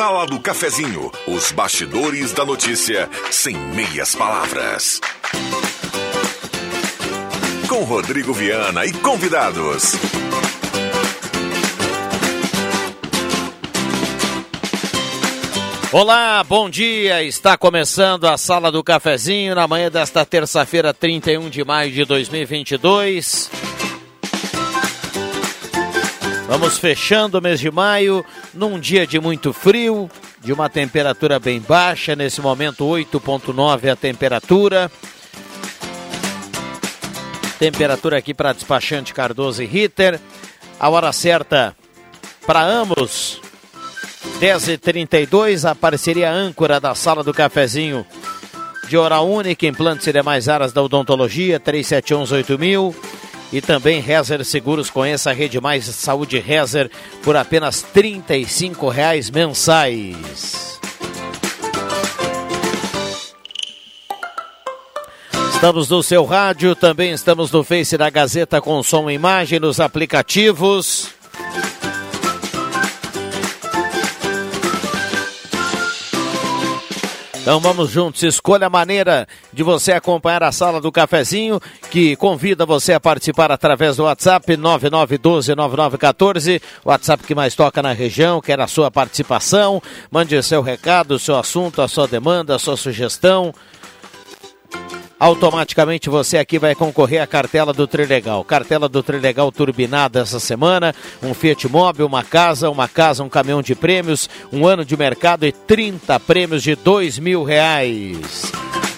Sala do Cafezinho, os bastidores da notícia sem meias palavras. Com Rodrigo Viana e convidados. Olá, bom dia. Está começando a Sala do Cafezinho na manhã desta terça-feira, 31 de maio de 2022. Vamos fechando o mês de maio num dia de muito frio, de uma temperatura bem baixa, nesse momento 8.9 a temperatura. Temperatura aqui para despachante Cardoso e Ritter. A hora certa para ambos 10h32, a parceria âncora da Sala do Cafezinho de Hora Única, implantes e demais áreas da odontologia, 3718000. E também Rezer Seguros, conheça a Rede Mais Saúde Rezer por apenas R$ reais mensais. Estamos no seu rádio, também estamos no Face da Gazeta com som e imagem, nos aplicativos. Então vamos juntos, escolha a maneira de você acompanhar a sala do cafezinho, que convida você a participar através do WhatsApp 99129914, WhatsApp que mais toca na região, quer a sua participação, mande seu recado, seu assunto, a sua demanda, a sua sugestão automaticamente você aqui vai concorrer à cartela do Trilegal. Cartela do Trilegal turbinada essa semana, um Fiat Mobi, uma casa, uma casa, um caminhão de prêmios, um ano de mercado e 30 prêmios de dois mil reais.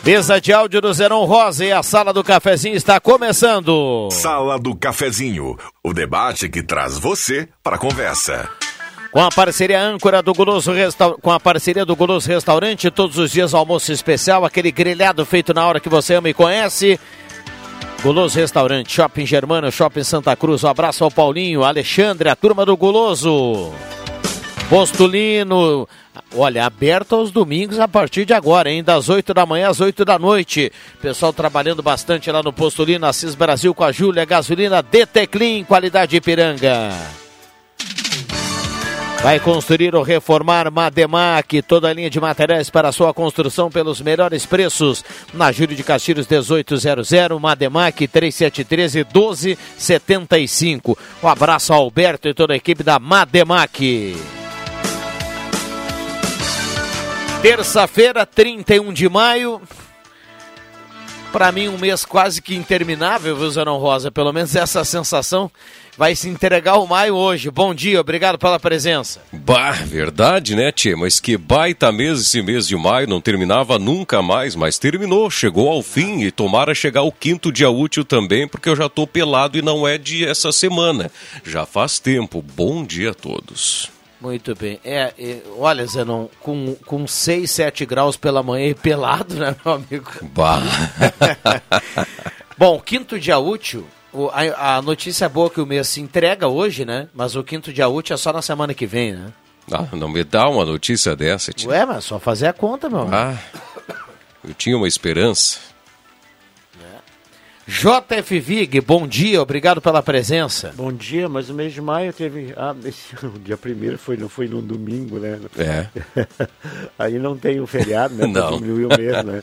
Mesa de áudio do Zeron Rosa e a Sala do Cafezinho está começando. Sala do Cafezinho, o debate que traz você para a conversa. Com a parceria âncora do Resta... com a parceria do Guloso Restaurante, todos os dias almoço especial, aquele grelhado feito na hora que você ama e conhece. Guloso Restaurante, Shopping Germano, Shopping Santa Cruz. Um abraço ao Paulinho, Alexandre, a turma do Guloso. Postulino, olha, aberto aos domingos a partir de agora, hein? Das 8 da manhã às 8 da noite. Pessoal trabalhando bastante lá no Postulino, Assis Brasil com a Júlia, gasolina DT Clean, qualidade Ipiranga. Vai construir ou reformar Mademac, toda a linha de materiais para sua construção pelos melhores preços. Na Júlio de Castilhos 1800, Mademac 3713 1275. Um abraço ao Alberto e toda a equipe da Mademac. Terça-feira, 31 de maio. Para mim, um mês quase que interminável, viu, Rosa? Pelo menos essa sensação vai se entregar o maio hoje. Bom dia, obrigado pela presença. Bah, verdade, né, Tchê? Mas que baita mês esse mês de maio, não terminava nunca mais, mas terminou, chegou ao fim e tomara chegar o quinto dia útil também, porque eu já tô pelado e não é de essa semana. Já faz tempo. Bom dia a todos. Muito bem. É, é, olha, Zenon, com, com 6, 7 graus pela manhã e pelado, né, meu amigo? Bah. Bom, quinto dia útil, o, a, a, notícia boa é que o mês se entrega hoje, né? Mas o quinto dia útil é só na semana que vem, né? Ah, não me dá uma notícia dessa, tio. Ué, mas só fazer a conta, meu amigo. Ah, eu tinha uma esperança. JF Vig, bom dia, obrigado pela presença. Bom dia, mas o mês de maio teve. Ah, esse, o dia primeiro foi, não foi no domingo, né? É. Aí não tem o feriado, né? Não. Diminuiu mesmo, né?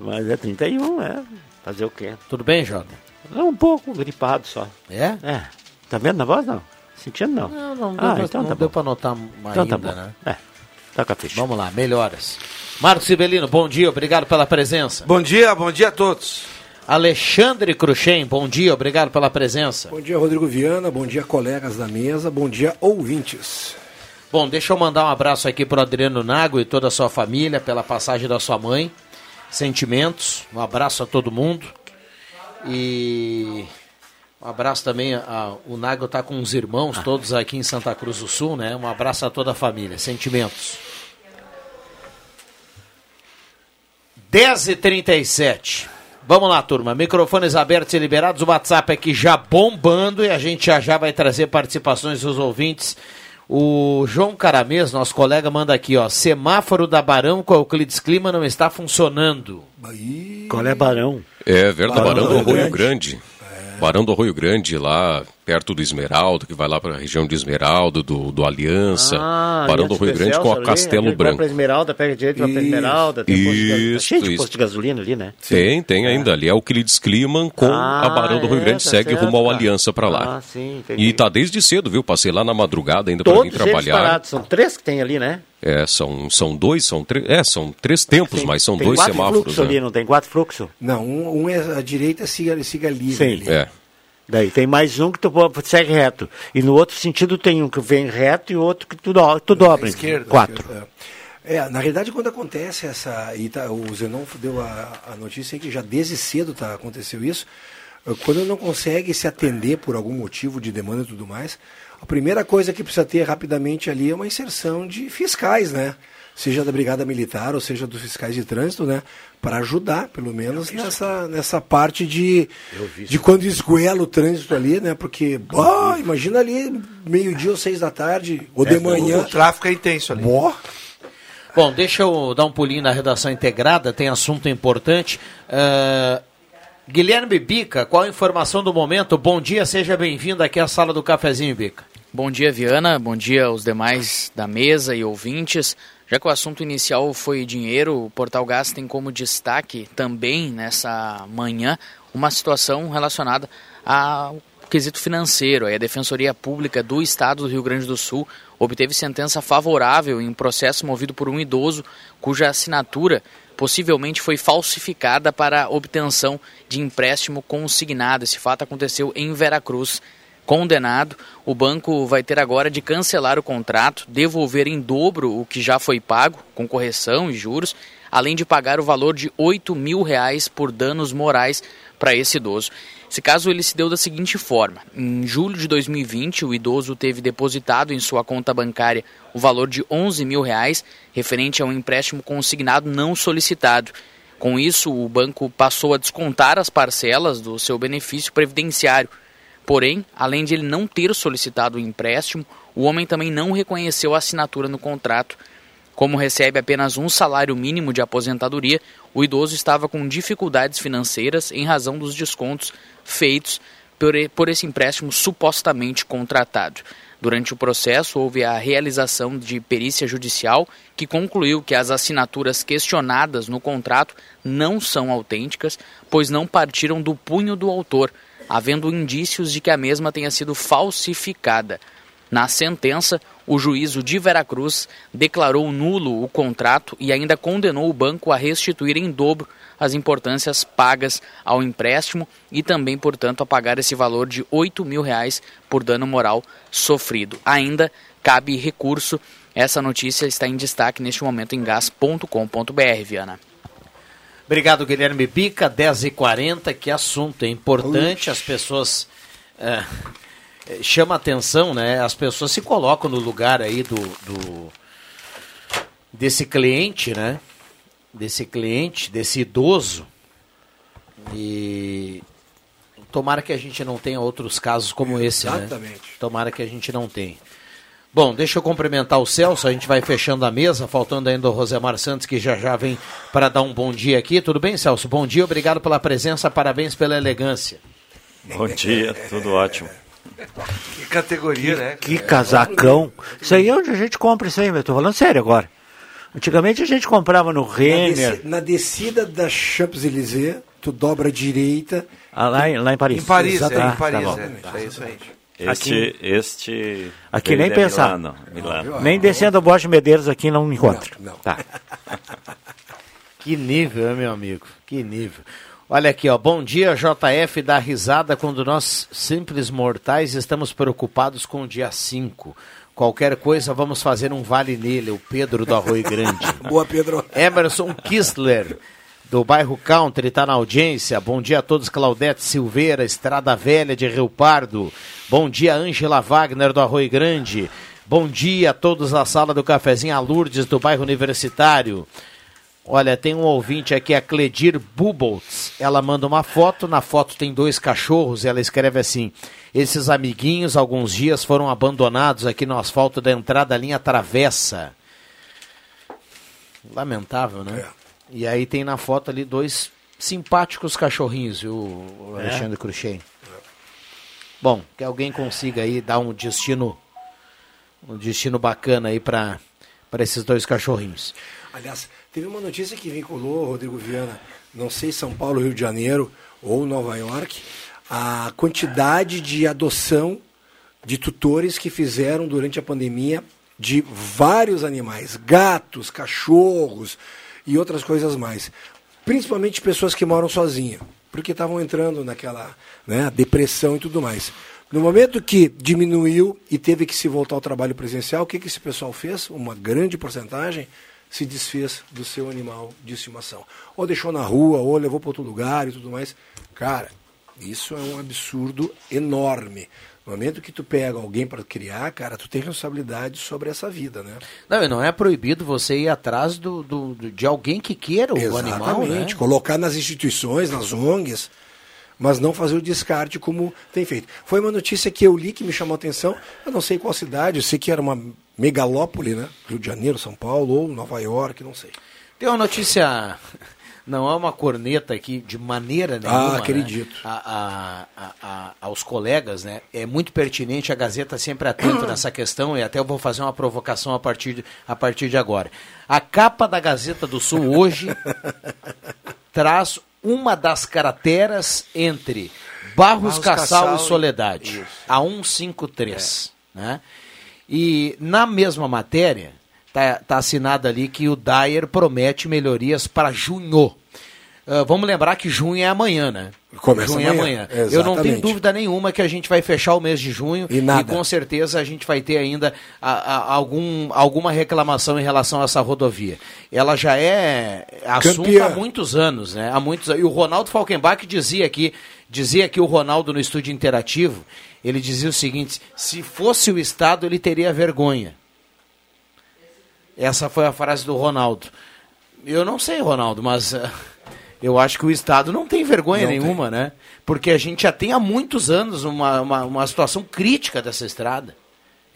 Mas é 31, né? Fazer o quê? Tudo bem, Jota? É um pouco gripado só. É? É. Tá vendo na voz, não? Sentindo, não? Não, não, ah, deu, então não tá deu bom. pra notar Então ainda, tá bom. né? É. Tá com a ficha. Vamos lá, melhoras. Marcos Sibelino, bom dia, obrigado pela presença. Bom dia, bom dia a todos. Alexandre Cruxem, bom dia, obrigado pela presença. Bom dia, Rodrigo Viana. Bom dia, colegas da mesa. Bom dia, ouvintes. Bom, deixa eu mandar um abraço aqui pro Adriano Nago e toda a sua família pela passagem da sua mãe. Sentimentos, um abraço a todo mundo. E um abraço também, a, o Nago está com os irmãos todos aqui em Santa Cruz do Sul, né? Um abraço a toda a família. Sentimentos. 10h37. Vamos lá, turma. Microfones abertos e liberados. O WhatsApp aqui já bombando e a gente já já vai trazer participações dos ouvintes. O João Caramês, nosso colega, manda aqui, ó. Semáforo da Barão com Euclides Clima não está funcionando. Qual é Barão? É verdade, Barão Barão, do Arroio Grande. Barão do Arroio Grande, lá perto do Esmeralda, que vai lá para a região de Esmeralda, do, do Aliança, Ah, Barão ali do Rio Grande com a ali, Castelo ali Vai Branco. pra Esmeralda, pega direito, vai Isso. Esmeralda. Tem posto de gasolina. Isso, cheio de posto de gasolina ali, né? Tem, tem ainda. Ali é o Euclides Kliman com Ah, a Barão do Rio é, Grande, tá segue certo, rumo ao cara. Aliança para lá. Ah, sim, entendi. E tá desde cedo, viu? Passei lá na madrugada ainda para vir trabalhar. parados. São três que tem ali, né? É, são, são dois, são três. É, são três tempos, Tem- mas são tem dois quatro semáforos. fluxos ali, Né? não tem quatro fluxos? Não, um, um é a direita siga, siga livre. Sim. ali. É. Daí tem mais um que tu segue reto. E no outro sentido tem um que vem reto e outro que tu, do, tu dobra. À esquerda. Quatro. esquerda, É, É, na realidade, quando acontece essa. E tá, o Zenon deu a, a notícia que já desde cedo tá, aconteceu isso. eh, Quando não consegue se atender por algum motivo de demanda e tudo mais, a primeira coisa que precisa ter rapidamente ali é uma inserção de fiscais, né? Seja da Brigada Militar ou seja dos fiscais de trânsito, né? Para ajudar, pelo menos, nessa, nessa parte de, de quando esguela o trânsito ali, né? Porque, bah, imagina ali, meio-dia ou seis da tarde, ou de manhã. O tráfico é intenso ali. Bó, Bom, deixa eu dar um pulinho na redação integrada, tem assunto importante. Ah, Guilherme Bica, qual a informação do momento? Bom dia, seja bem-vindo aqui à sala do cafezinho, Bica. Bom dia, Viana. Bom dia aos demais da mesa e ouvintes. Já que o assunto inicial foi dinheiro, o Portal Gás tem como destaque também nessa manhã uma situação relacionada ao quesito financeiro. A Defensoria Pública do Estado do Rio Grande do Sul obteve sentença favorável em processo movido por um idoso cuja assinatura possivelmente foi falsificada para obtenção de empréstimo consignado. Esse fato aconteceu em Veracruz condenado, o banco vai ter agora de cancelar o contrato, devolver em dobro o que já foi pago, com correção e juros, além de pagar o valor de 8 mil reais por danos morais para esse idoso. Esse caso ele se deu da seguinte forma: em julho de 2020, o idoso teve depositado em sua conta bancária o valor de 11 mil reais, referente a um empréstimo consignado não solicitado. Com isso, o banco passou a descontar as parcelas do seu benefício previdenciário. Porém, além de ele não ter solicitado o empréstimo, o homem também não reconheceu a assinatura no contrato. Como recebe apenas um salário mínimo de aposentadoria, o idoso estava com dificuldades financeiras em razão dos descontos feitos por esse empréstimo supostamente contratado. Durante o processo, houve a realização de perícia judicial que concluiu que as assinaturas questionadas no contrato não são autênticas, pois não partiram do punho do autor, havendo indícios de que a mesma tenha sido falsificada. Na sentença, o juízo de Veracruz declarou nulo o contrato e ainda condenou o banco a restituir em dobro as importâncias pagas ao empréstimo e também, portanto, a pagar esse valor de 8 mil reais por dano moral sofrido. Ainda cabe recurso. Essa notícia está em destaque neste momento em gas.com.br, Viana. Obrigado, Guilherme Bica, 10h40, que assunto é importante, as pessoas é, é, chama atenção, né? As pessoas se colocam no lugar aí do, do desse cliente, né? Desse cliente, desse idoso. E tomara que a gente não tenha outros casos como esse, né? Exatamente. Tomara que a gente não tenha. Bom, deixa eu cumprimentar o Celso, a gente vai fechando a mesa, faltando ainda o Rosemar Santos, que já já vem para dar um bom dia aqui. Tudo bem, Celso? Bom dia, obrigado pela presença, parabéns pela elegância. Bom dia, tudo ótimo. Que categoria, né? Que casacão. Isso aí é onde a gente compra isso aí, meu. Tô falando sério agora. Antigamente a gente comprava no Renner, na descida da Champs-Élysées, tu dobra a direita. ah, lá, em, lá em Paris. Em Paris, é, Exatamente. em Paris, Tá bom. é. É isso aí. Este, este Aqui nem é pensar. Milano, Milano. Nem descendo o Bosch Medeiros aqui não encontra. Não, não. Tá. Que nível, meu amigo? Que nível. Olha aqui, ó. Bom dia, JF dá risada quando nós, simples mortais, estamos preocupados com o dia 5. Qualquer coisa, vamos fazer um vale nele, o Pedro do Arroio Grande. Boa, Pedro. Emerson Kistler, do bairro Country, está na audiência. Bom dia a todos, Claudete Silveira, Estrada Velha de Rio Pardo. Bom dia, Ângela Wagner, do Arroio Grande. Bom dia a todos na sala do cafezinho, a Lourdes, do bairro Universitário. Olha, tem um ouvinte aqui, a Cledir Buboltz. Ela manda uma foto, na foto tem dois cachorros ela escreve assim: Esses amiguinhos, alguns dias, foram abandonados aqui no asfalto da entrada da linha Travessa. Lamentável, né? E aí tem na foto ali dois simpáticos cachorrinhos, viu, o Alexandre Cruxem? Bom, que alguém consiga aí dar um destino um destino bacana aí para para esses dois cachorrinhos. Aliás, teve uma notícia que vinculou, Rodrigo Viana, não sei São Paulo, Rio de Janeiro ou Nova York, a quantidade de adoção de tutores que fizeram durante a pandemia de vários animais, gatos, cachorros e outras coisas mais. Principalmente pessoas que moram sozinhas, porque estavam entrando naquela né, depressão e tudo mais. No momento que diminuiu e teve que se voltar ao trabalho presencial, o que, que esse pessoal fez? Uma grande porcentagem se desfez do seu animal de estimação. Ou deixou na rua, ou levou para outro lugar e tudo mais. Cara, isso é um absurdo enorme. No momento que tu pega alguém para criar, cara, tu tem responsabilidade sobre essa vida, né? Não, e não é proibido você ir atrás do, do- de alguém que queira o animal, né? Exatamente. Colocar nas instituições, nas ONGs, mas não fazer o descarte como tem feito. Foi uma notícia que eu li que me chamou a atenção. Eu não sei qual cidade, eu sei que era uma megalópole, né? Rio de Janeiro, São Paulo ou Nova York, não sei. Tem uma notícia, não é uma corneta aqui de maneira nenhuma. Ah, acredito. Né? A- a- a- aos colegas, né? É muito pertinente, a Gazeta sempre atento nessa questão e até eu vou fazer uma provocação a partir, de, a partir de agora. A capa da Gazeta do Sul hoje traz uma das crateras entre Barros, Barros Cassal, Cassal e Soledade, Isso. a 153. Né? E na mesma matéria, tá, tá assinado ali que o Dyer promete melhorias para junho. Ah, vamos lembrar que junho é amanhã, né? Começa junho amanhã, é amanhã. Eu não tenho dúvida nenhuma que a gente vai fechar o mês de junho E nada. com certeza a gente vai ter ainda a- a- algum, alguma reclamação em relação a essa rodovia. Ela já é assunto Campeã. há muitos anos, né? Há muitos E o Ronaldo Falkenbach dizia aqui, dizia aqui o Ronaldo no estúdio interativo, ele dizia o seguinte: se fosse o Estado, ele teria vergonha. Essa foi a frase do Ronaldo. Eu não sei, Ronaldo, mas eh, eu acho que o Estado não tem vergonha Não nenhuma, né? Porque a gente já tem há muitos anos uma, uma, uma situação crítica dessa estrada.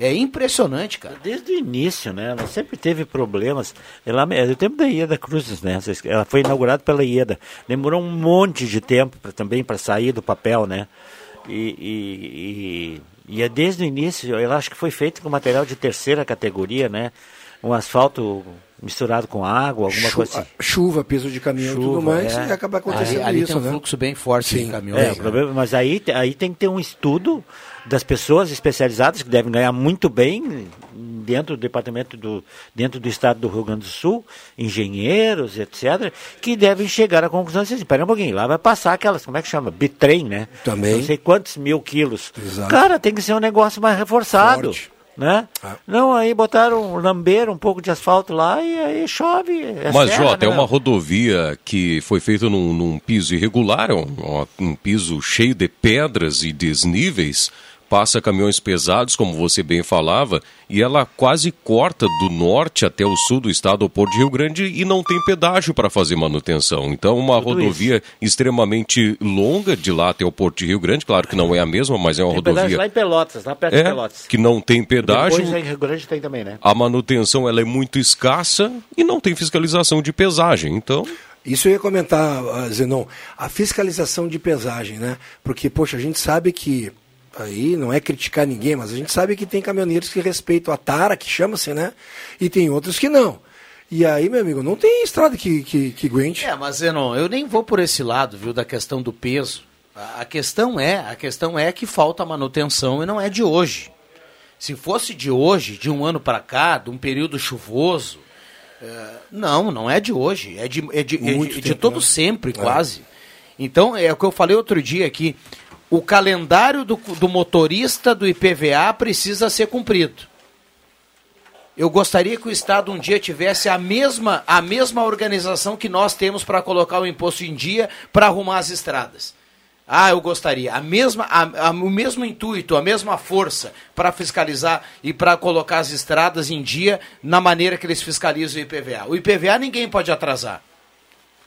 É impressionante, cara. Desde o início, né? Ela sempre teve problemas. Ela, é do tempo da Ieda Cruzes, né? Ela foi inaugurada pela Ieda. Demorou um monte de tempo pra, também para sair do papel, né? E, e, e, e é desde o início, eu acho que foi feito com material de terceira categoria, né? Um asfalto misturado com água, alguma Chu- coisa assim. Chuva, peso de caminhão e tudo Chuva, mais, é. e acaba acontecendo ali isso, tem um né? fluxo bem forte Sim. de caminhões. É, o né? problema, mas aí, aí tem que ter um estudo das pessoas especializadas que devem ganhar muito bem dentro do departamento do dentro do estado do Rio Grande do Sul, engenheiros, etc, que devem chegar à conclusão assim, espera um pouquinho, lá vai passar aquelas, como é que chama? Bitrem, né? Também. Não sei quantos mil quilos. Exato. Cara, tem que ser um negócio mais reforçado. Forte. Né? Ah. Não, aí botaram, lamberam um pouco de asfalto lá e aí chove. é Mas, serra, Jota, é né, uma meu? rodovia que foi feita num, num piso irregular, é um, um piso cheio de pedras e desníveis. Passa caminhões pesados, como você bem falava, e ela quase corta do norte até o sul do estado, ao Porto de Rio Grande, e não tem pedágio para fazer manutenção. Então, uma Tudo rodovia extremamente longa de lá até o Porto de Rio Grande, claro que não é a mesma, mas é uma Tem rodovia lá em Pelotas, lá perto de é, Pelotas. que não tem pedágio. Depois em Rio Grande tem também, né? A manutenção ela é muito escassa e não tem fiscalização de pesagem. Então, Isso eu ia comentar, ah, Zenon, a fiscalização de pesagem, né? Porque, poxa, a gente sabe que, aí não é criticar ninguém, mas a gente sabe que tem caminhoneiros que respeitam a tara, que chama-se, né? E tem outros que não. E aí, meu amigo, não tem estrada que, que, que aguente. É, mas eu não, eu nem vou por esse lado, viu, da questão do peso. A, a questão é, a questão é que falta manutenção e não é de hoje. Se fosse de hoje, de um ano para cá, de um período chuvoso, é, não, não é de hoje, é de, é de, é de, de tempo, todo né? sempre, quase. Então, é o que eu falei outro dia aqui, o calendário do, do motorista do IPVA precisa ser cumprido. Eu gostaria que o Estado um dia tivesse a mesma, a mesma organização que nós temos para colocar o imposto em dia para arrumar as estradas. Ah, eu gostaria. A mesma, a- a- o mesmo intuito, a mesma força para fiscalizar e para colocar as estradas em dia na maneira que eles fiscalizam o IPVA. O IPVA ninguém pode atrasar.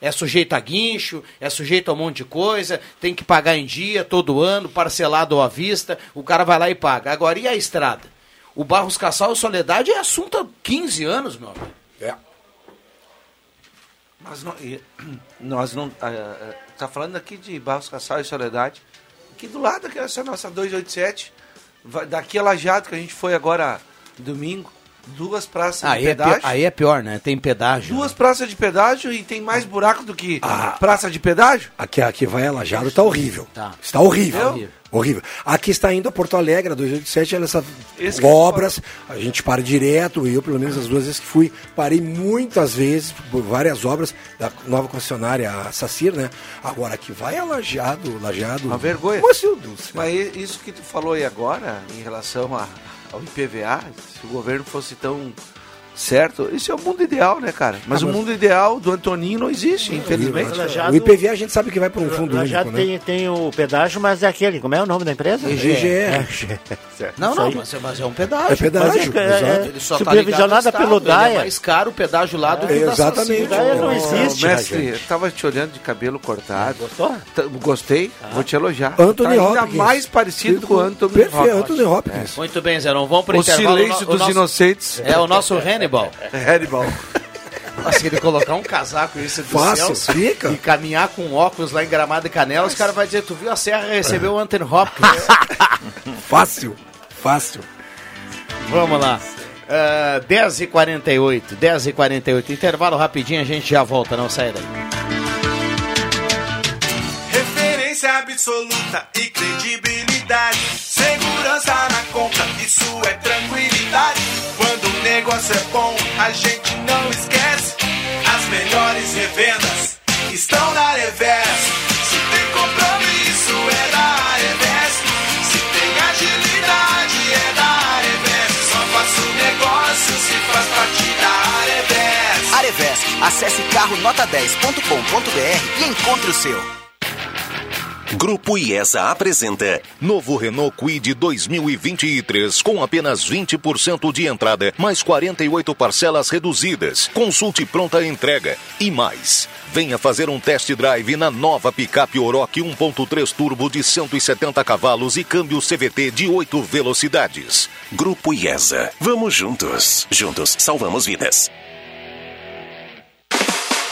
É sujeito a guincho, é sujeito a um monte de coisa, tem que pagar em dia, todo ano, parcelado ou à vista, o cara vai lá e paga. Agora, e a estrada? O Barros Cassal e Soledade é assunto há 15 anos, meu amigo. É. Mas não, nós não. Está falando aqui de Barros Cassal e Soledade. Aqui do lado, que é essa nossa 287. Vai- Daqui a Lajado, que a gente foi agora domingo. Duas praças Aí de é, pedágio. pior, aí é pior, né? Tem pedágio. Duas praças de pedágio e tem mais buraco do que praça de pedágio? Aqui, aqui vai a Lajado, está horrível. Tá. Está horrível. Tá horrível. Horrível. Aqui está indo a Porto Alegre, a 287, ela, essas Esse é obras, a gente para direto, eu pelo menos as duas vezes que fui, parei muitas vezes por várias obras da nova concessionária, a Sacir, né? Agora que vai a Lajado, Lajado. Uma vergonha. Mas, Deus. Mas isso que tu falou aí agora, em relação a- ao IPVA, se o governo fosse tão certo, isso é o mundo ideal, né, cara? Mas Ah, o mas- mundo ideal do Antoninho não existe, infelizmente. Lajado- O IPVA a gente sabe que vai para um fundo já né? tem, tem o pedágio, mas é aquele, como é o nome da empresa? EGE. É, Não, Isso não, aí. mas é, mas é um pedágio. É pedágio, Mas é- é- exato. Ele só tá Supervisionada pelo DAE. É mais caro o pedágio lá do que o da Exatamente. Daí não existe, mestre, né, eu tava te olhando de cabelo cortado. Gostou? Tá- Gostei, vou te elogiar. Anthony tá ainda Hopkins. mais parecido com o Anthony Perfeito, Hopkins. Anthony Hopkins. Muito bem, Zé, não vamos para O intervalo. silêncio o dos nosso- inocentes. É o nosso Hannibal. Hannibal. Nossa, se ele colocar um casaco esse do Fácil, céu fica. e caminhar com óculos lá em Gramado e Canela, os caras vão dizer, tu viu a Serra recebeu o Anthony Hopkins. Fácil, fácil. Vamos lá. Uh, 10h48, 10h48. Intervalo rapidinho, a gente já volta, não sai daí. Referência absoluta e credibilidade. Segurança na conta, isso é tranquilidade. Negócio é bom, a gente não esquece. As melhores revendas estão na Revés. Se tem compromisso, é da Revés. Se tem agilidade, é da Revés. Só faço negócio se faz parte da Revés. Acesse carronota10.com.br e encontre o seu. Grupo IESA apresenta novo Renault Kwid 2023 com apenas 20% de entrada, mais 48 parcelas reduzidas. Consulte pronta entrega e mais. Venha fazer um test drive na nova picape Oroch 1.3 turbo de 170 cavalos e câmbio CVT de 8 velocidades. Grupo IESA. Vamos juntos. Juntos salvamos vidas.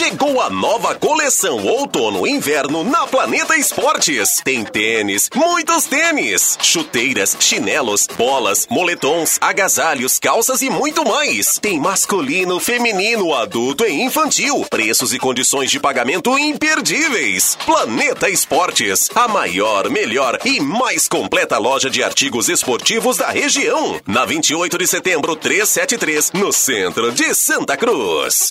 Chegou a nova coleção outono e inverno na Planeta Esportes. Tem tênis, muitos tênis, chuteiras, chinelos, bolas, moletons, agasalhos, calças e muito mais. Tem masculino, feminino, adulto e infantil. Preços e condições de pagamento imperdíveis. Planeta Esportes, a maior, melhor e mais completa loja de artigos esportivos da região. Na 28 de setembro 373, no centro de Santa Cruz.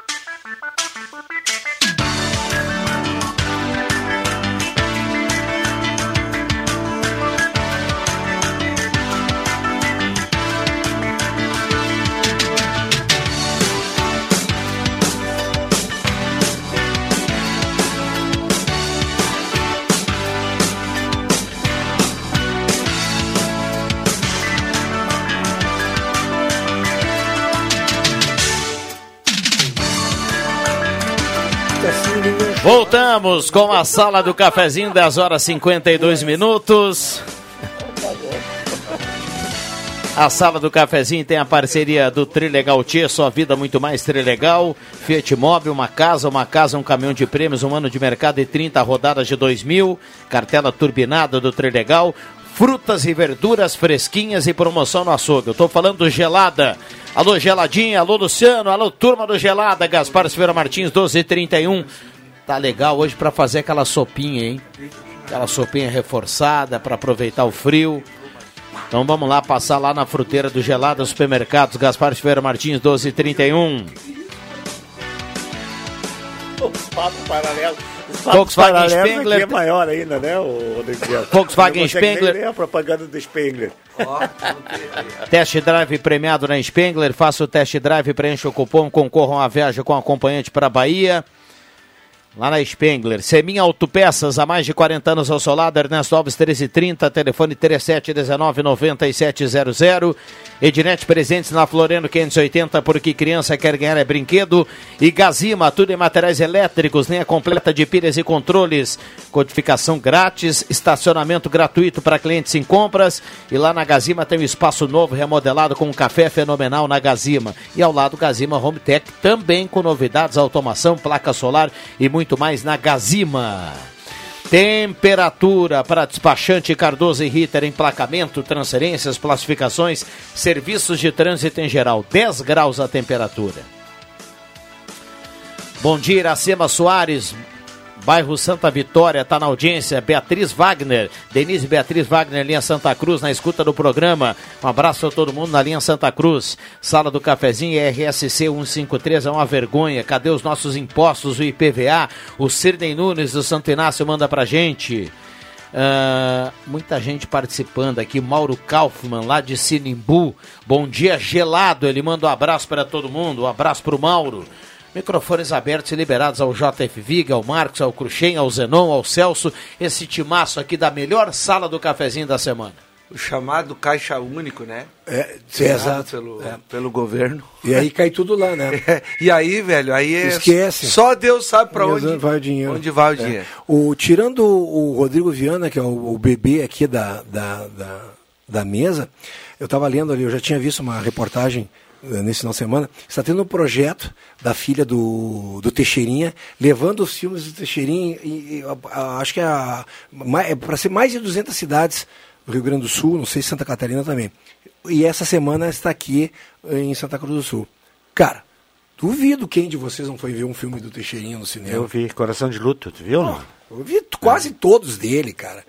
Voltamos com a sala do cafezinho, 10 horas 52 minutos. A sala do cafezinho tem a parceria do Trilegal Tia, sua vida muito mais Trilegal. Fiat Móvel, uma casa, uma casa, um caminhão de prêmios, um ano de mercado e 30 rodadas de 2000. Cartela turbinada do Trilegal. Frutas e verduras fresquinhas e promoção no açougue. Eu tô falando do Gelada. Alô, Geladinha, alô, Luciano, alô, turma do Gelada. Gaspar Silveira Martins, 1231. Tá legal hoje para fazer aquela sopinha, hein? Aquela sopinha reforçada para aproveitar o frio. Então vamos lá passar lá na fruteira do Gelada Supermercados, Gaspar Silveira Martins, 1231. Os papos paralelos. Os Volkswagen paralelos Spengler. é maior ainda, né, o Rodrigo? Volkswagen nem Spengler. ler a propaganda do Spengler. Test drive premiado na Spengler. Faça o test drive, preencha o cupom, concorram a viagem com acompanhante para Bahia. Lá na Spengler. Seminha Autopeças, há mais de 40 anos ao seu lado. Ernesto Alves 1330, telefone 3719-9700. Ednet Presentes na Floriano 580, porque criança quer ganhar é brinquedo. E Gazima, tudo em materiais elétricos, linha completa de pilhas e controles. Codificação grátis, estacionamento gratuito para clientes em compras. E lá na Gazima tem um espaço novo remodelado com um café fenomenal na Gazima. E ao lado Gazima Home Tech também com novidades, automação, placa solar e muito mais na Gazima. Temperatura para despachante Cardoso e Ritter, emplacamento, transferências, classificações, serviços de trânsito em geral. 10 graus a temperatura. Bom dia, Iracema Soares. Bairro Santa Vitória, está na audiência. Beatriz Wagner, Denise Beatriz Wagner, linha Santa Cruz, na escuta do programa. Um abraço a todo mundo na linha Santa Cruz. Sala do Cafezinho RSC 153 é uma vergonha. Cadê os nossos impostos, o IPVA? O Sirnei Nunes do Santo Inácio manda pra gente. Ah, muita gente participando aqui. Mauro Kaufmann, lá de Sinimbu. Bom dia, gelado. Ele manda um abraço para todo mundo. Um abraço para o Mauro. Microfones abertos e liberados ao JF Viga, ao Marcos, ao Cruxem, ao Zenon, ao Celso. Esse timaço aqui da melhor sala do cafezinho da semana. O chamado Caixa Único, né? É, exato. Pelo, É. pelo governo. E aí cai tudo lá, né? e aí, velho, aí é. Esquece. Só Deus sabe pra Onde onde vai o dinheiro. Onde vai o É. dinheiro. O, tirando o Rodrigo Viana, que é o, o bebê aqui da, da, da, da mesa, eu estava lendo ali, eu já tinha visto uma reportagem nesse final de semana, está tendo um projeto da filha do, do Teixeirinha, levando os filmes do Teixeirinha, e, e, a- a- acho que é, é para ser mais de 200 cidades do Rio Grande do Sul, não sei se Santa Catarina também. E essa semana está aqui eh, em Santa Cruz do Sul. Cara, duvido quem de vocês não foi ver um filme do Teixeirinha no cinema. Eu vi Coração de Luto, tu viu? não? Eu vi quase todos dele, cara.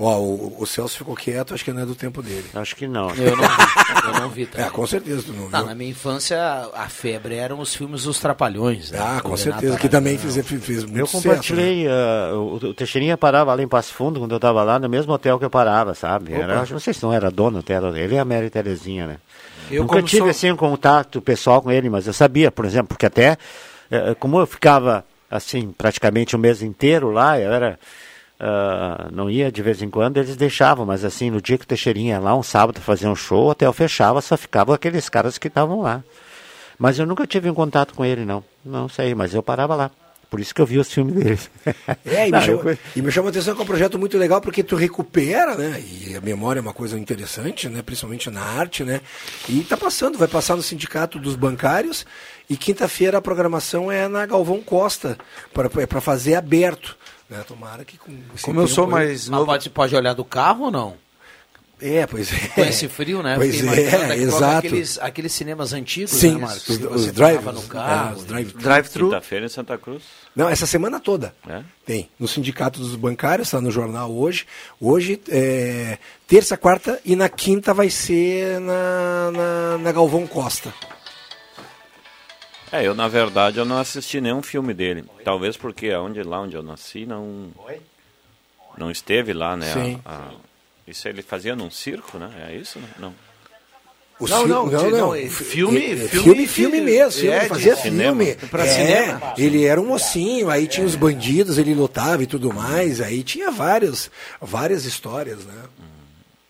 Ó, o, o Celso ficou quieto, acho que não é do tempo dele. Acho que não. Eu não vi, eu não vi também. É, com certeza tu não Tá, viu. na minha infância, a febre eram os filmes dos Trapalhões. né? Ah, com certeza, Renato que também Aragão. fez, fez muito Eu compartilhei, né? ah, o, Teixeirinha parava lá em Passo Fundo, quando eu tava lá, no mesmo hotel que eu parava, sabe? Era, não sei se não era dono, até ele e a Mary Terezinha, né? Eu, Nunca tive, sou- assim, um contato pessoal com ele, mas eu sabia, por exemplo, porque até, eh, como eu ficava, assim, praticamente o mês inteiro lá, eu era... ah, não ia de vez em quando, eles deixavam, mas assim, no dia que o Teixeirinha ia lá, um sábado, fazer um show, o hotel fechava, só ficavam aqueles caras que estavam lá. Mas eu nunca tive um contato com ele, não. Não sei, mas eu parava lá. Por isso que eu vi os filmes deles. É, e, Não, me eu- chama, e me chama a atenção que é um projeto muito legal porque tu recupera, né? E a memória é uma coisa interessante, né? Principalmente na arte, né? E tá passando, vai passar no Sindicato dos Bancários e quinta-feira a programação é na Galvão Costa, para fazer aberto. Né? Tomara que com esse Como eu sou mais Mas pode, pode olhar do carro ou não? É, pois é. Com esse frio, né? Pois é, exato. Aqueles, aqueles cinemas antigos, Sim, né, Marcos? os- Que os você drive- no é, carro. os drive- Drive-thru. Quinta-feira em Santa Cruz. Não, essa semana toda. É? Tem. No Sindicato dos Bancários, está no jornal hoje. Hoje, é, terça, quarta e na quinta vai ser na, na, na Galvão Costa. É, eu na verdade eu não assisti nenhum filme dele. Talvez porque onde, lá onde eu nasci não. Não esteve lá, né? Sim. a- a- isso ele fazia num circo, né? É isso? né? Não. O Não, não, não, não, não. é filme- É, é, filme filme, filme mesmo. Filme, é, fazia filme. Pra É, cinema. Ele era um mocinho, aí tinha os bandidos, ele lutava e tudo mais. Aí tinha vários, várias histórias, né?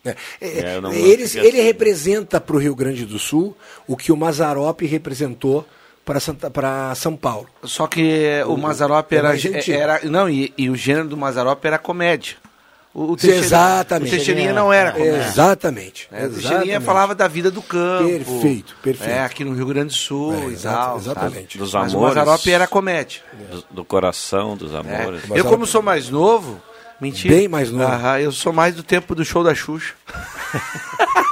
É, é, É, eles, ele representa para o Rio Grande do Sul o que o Mazarop representou para São Paulo. Só que o, O- Mazarop o era, era. Não, e, e o gênero do Mazarop era comédia. O, o Exatamente. O Teixeirinha não era comédia. Exatamente. É, o. Teixeirinha falava da vida do campo. Perfeito, perfeito. É, aqui no Rio Grande do Sul É, e tal. exatamente. sabe? Dos Mas o amores. Mazarop era comédia. Do, do coração, dos É. amores. Eu, como sou mais novo, mentira. Bem mais novo. Aham, eu sou mais do tempo do show da Xuxa.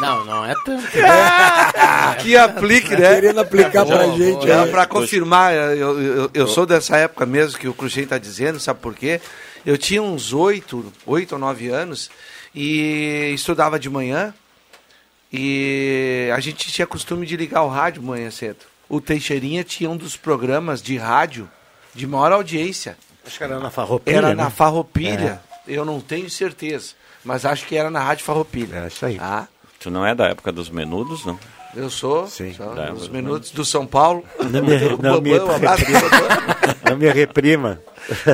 Não, não é tanto. que aplique, né? Querendo aplicar pra gente. Não, é. pra confirmar, eu, eu, eu sou dessa época mesmo que o Cruxem está dizendo, sabe por quê? Eu tinha uns oito, oito ou nove anos e estudava de manhã e a gente tinha costume de ligar o rádio manhã cedo. O Teixeirinha tinha um dos programas de rádio de maior audiência. Acho que era na Farroupilha, Era né? na Farroupilha, eu não tenho certeza, mas acho que era na Rádio Farroupilha. É isso aí. Ah, Tu não é da época dos menudos, não? eu sou, Sim. sou uns mas- minutos do São Paulo. Não me, não me, não me reprima.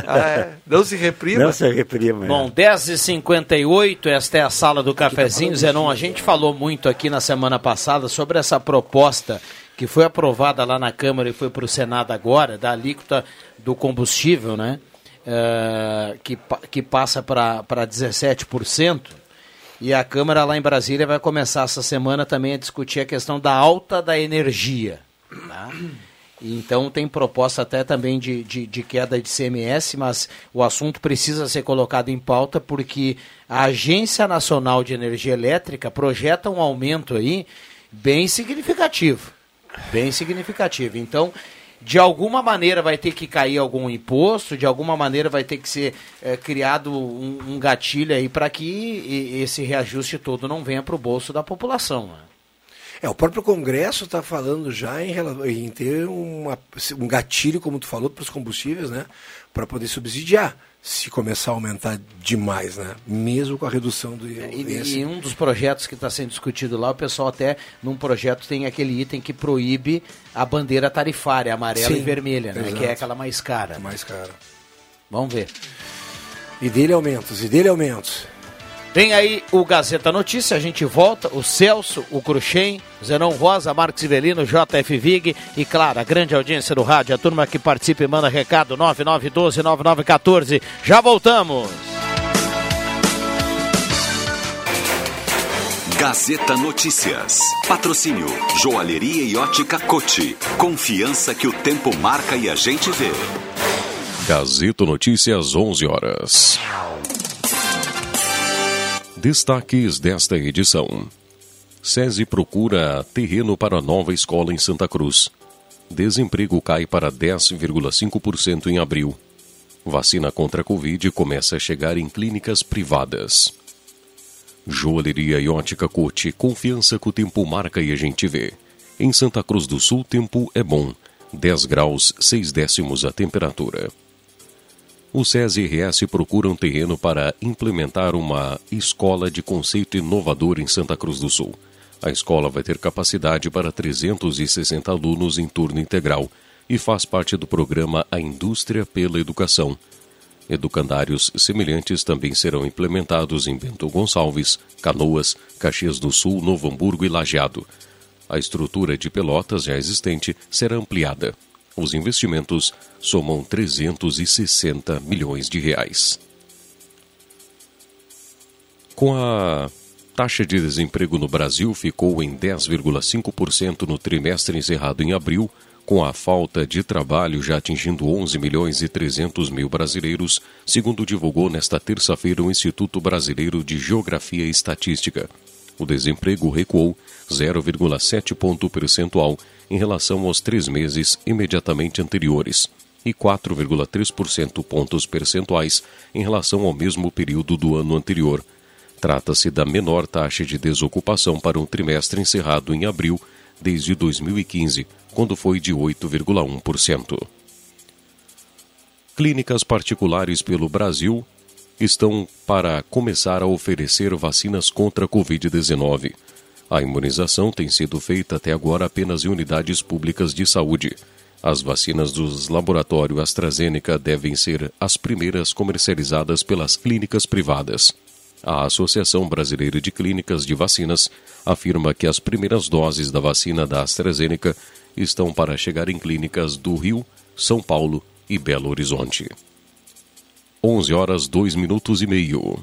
Ah, é. Não se reprima. Não se reprima. é. Bom, 10h58, esta é a sala do cafezinho. Zenon, a gente falou muito aqui na semana passada sobre essa proposta que foi aprovada lá na Câmara e foi para o Senado agora, da alíquota do combustível, né? Eh, que, que passa para 17%. E a Câmara lá em Brasília vai começar essa semana também a discutir a questão da alta da energia. Tá? Então tem proposta até também de, de, de queda de CMS, mas o assunto precisa ser colocado em pauta porque a Agência Nacional de Energia Elétrica projeta um aumento aí bem significativo. Bem significativo. Então, de alguma maneira vai ter que cair algum imposto, de alguma maneira vai ter que ser eh, criado um, um gatilho aí para que esse reajuste todo não venha para o bolso da população. né? É, o próprio Congresso está falando já em, em ter uma- um gatilho, como tu falou, para os combustíveis, né? Para poder subsidiar, se começar a aumentar demais, né? Mesmo com a redução do É, E, e um dos projetos que está sendo discutido lá, o pessoal até, num projeto, tem aquele item que proíbe a bandeira tarifária, amarela Sim, e vermelha, né? exato. Que é aquela mais cara. mais caro. Vamos ver. E dele aumentos, e dele aumentos. Vem aí o Gazeta Notícia, a gente volta, o Celso, o Cruxem, o Zenon Rosa, Marcos Ivelino, JF Vig e, claro, a grande audiência do rádio, a turma que participa e manda recado, 9912-9914. Já voltamos! Gazeta Notícias. Patrocínio Joalheria e Ótica Cote. Confiança que o tempo marca e a gente vê. Gazeta Notícias, 11 horas. Destaques desta edição. SESI procura terreno para nova escola em Santa Cruz. Desemprego cai para 10,5% em abril. Vacina contra a Covid começa a chegar em clínicas privadas. Joalheria e ótica Cote, confiança que o tempo marca e a gente vê. Em Santa Cruz do Sul, tempo é bom. 10 graus, 6 décimos a temperatura. O SESI RS procura um terreno para implementar uma escola de conceito inovador em Santa Cruz do Sul. A escola vai ter capacidade para 360 alunos em turno integral e faz parte do programa A Indústria pela Educação. Educandários semelhantes também serão implementados em Bento Gonçalves, Canoas, Caxias do Sul, Novo Hamburgo e Lajeado. A estrutura de Pelotas já existente será ampliada. Os investimentos somam 360 milhões de reais. Com a taxa de desemprego no Brasil ficou em 10,5% no trimestre encerrado em abril, com a falta de trabalho já atingindo 11 milhões e 300 mil brasileiros, segundo divulgou nesta terça-feira o Instituto Brasileiro de Geografia e Estatística. O desemprego recuou 0,7 ponto percentual em relação aos três meses imediatamente anteriores e 4,3% pontos percentuais em relação ao mesmo período do ano anterior. Trata-se da menor taxa de desocupação para um trimestre encerrado em abril desde 2015, quando foi de 8,1%. Clínicas particulares pelo Brasil estão para começar a oferecer vacinas contra a Covid-19. A imunização tem sido feita até agora apenas em unidades públicas de saúde. As vacinas dos laboratórios AstraZeneca devem ser as primeiras comercializadas pelas clínicas privadas. A Associação Brasileira de Clínicas de Vacinas afirma que as primeiras doses da vacina da AstraZeneca estão para chegar em clínicas do Rio, São Paulo e Belo Horizonte. 11 horas 2 minutos e meio.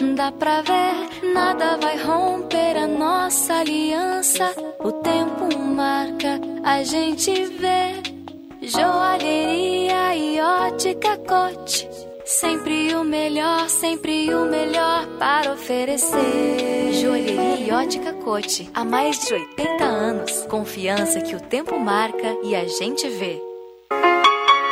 Dá pra ver, nada vai romper a nossa aliança. O tempo marca, a gente vê. Joalheria e ótica cote. Sempre o melhor, sempre o melhor para oferecer. Joalheria e ótica cote. Há mais de 80 anos. Confiança que o tempo marca e a gente vê.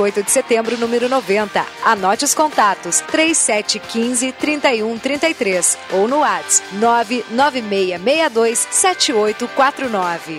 28 de setembro, número 90. Anote os contatos: 3715 3133 ou no WhatsApp 99662 7849.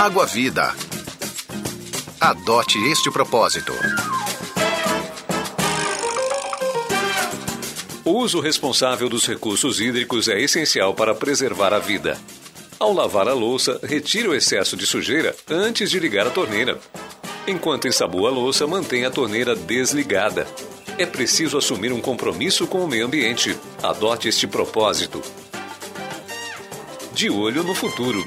Água Vida. Adote este propósito. O uso responsável dos recursos hídricos é essencial para preservar a vida. Ao lavar a louça, retire o excesso de sujeira antes de ligar a torneira. Enquanto ensabua a louça, mantenha a torneira desligada. É preciso assumir um compromisso com o meio ambiente. Adote este propósito. De olho no futuro.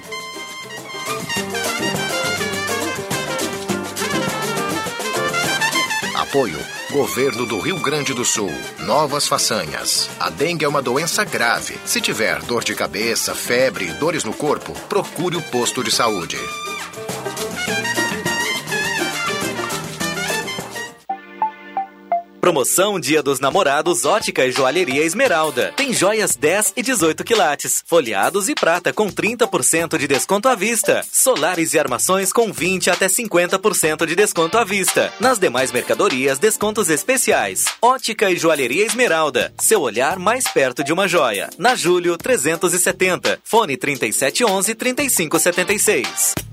Apoio. Governo do Rio Grande do Sul. Novas façanhas. A dengue é uma doença grave. Se tiver dor de cabeça, febre e dores no corpo, procure o posto de saúde. Promoção Dia dos Namorados Ótica e Joalheria Esmeralda. Tem joias 10 e 18 quilates, folheados e prata com 30% de desconto à vista. Solares e armações com 20 até 50% de desconto à vista. Nas demais mercadorias, descontos especiais. Ótica e Joalheria Esmeralda. Seu olhar mais perto de uma joia. Na Júlio 370. Fone 3711 3576.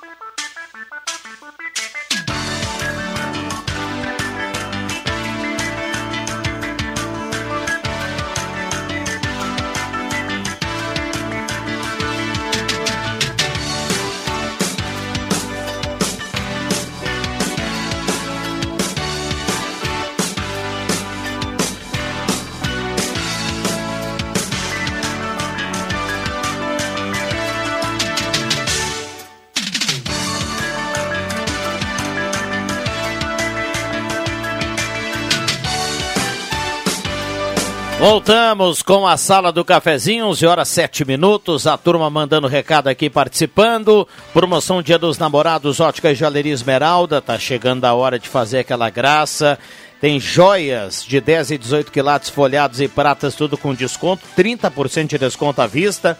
Voltamos com a sala do cafezinho, 11 horas 7 minutos. A turma mandando recado aqui participando. Promoção Dia dos Namorados, Ótica e Joalheria Esmeralda. Tá chegando a hora de fazer aquela graça. Tem joias de 10 e 18 quilates folhados e pratas, tudo com desconto. 30% de desconto à vista.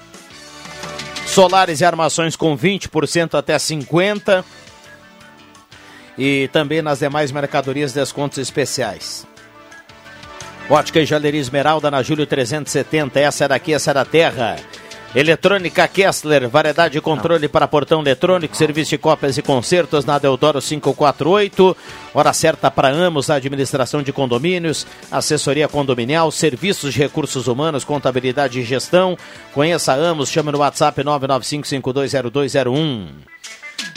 Solares e armações com 20% até 50%. E também nas demais mercadorias, descontos especiais. Ótica e Joalheria Esmeralda na Júlio 370. Essa é daqui, essa é da terra. Eletrônica Kessler, variedade de controle para portão eletrônico, serviço de cópias e concertos na Deodoro 548. Hora certa para Amos, administração de condomínios, assessoria condominial, serviços de recursos humanos, contabilidade e gestão. Conheça Amos, chame no WhatsApp 995520201.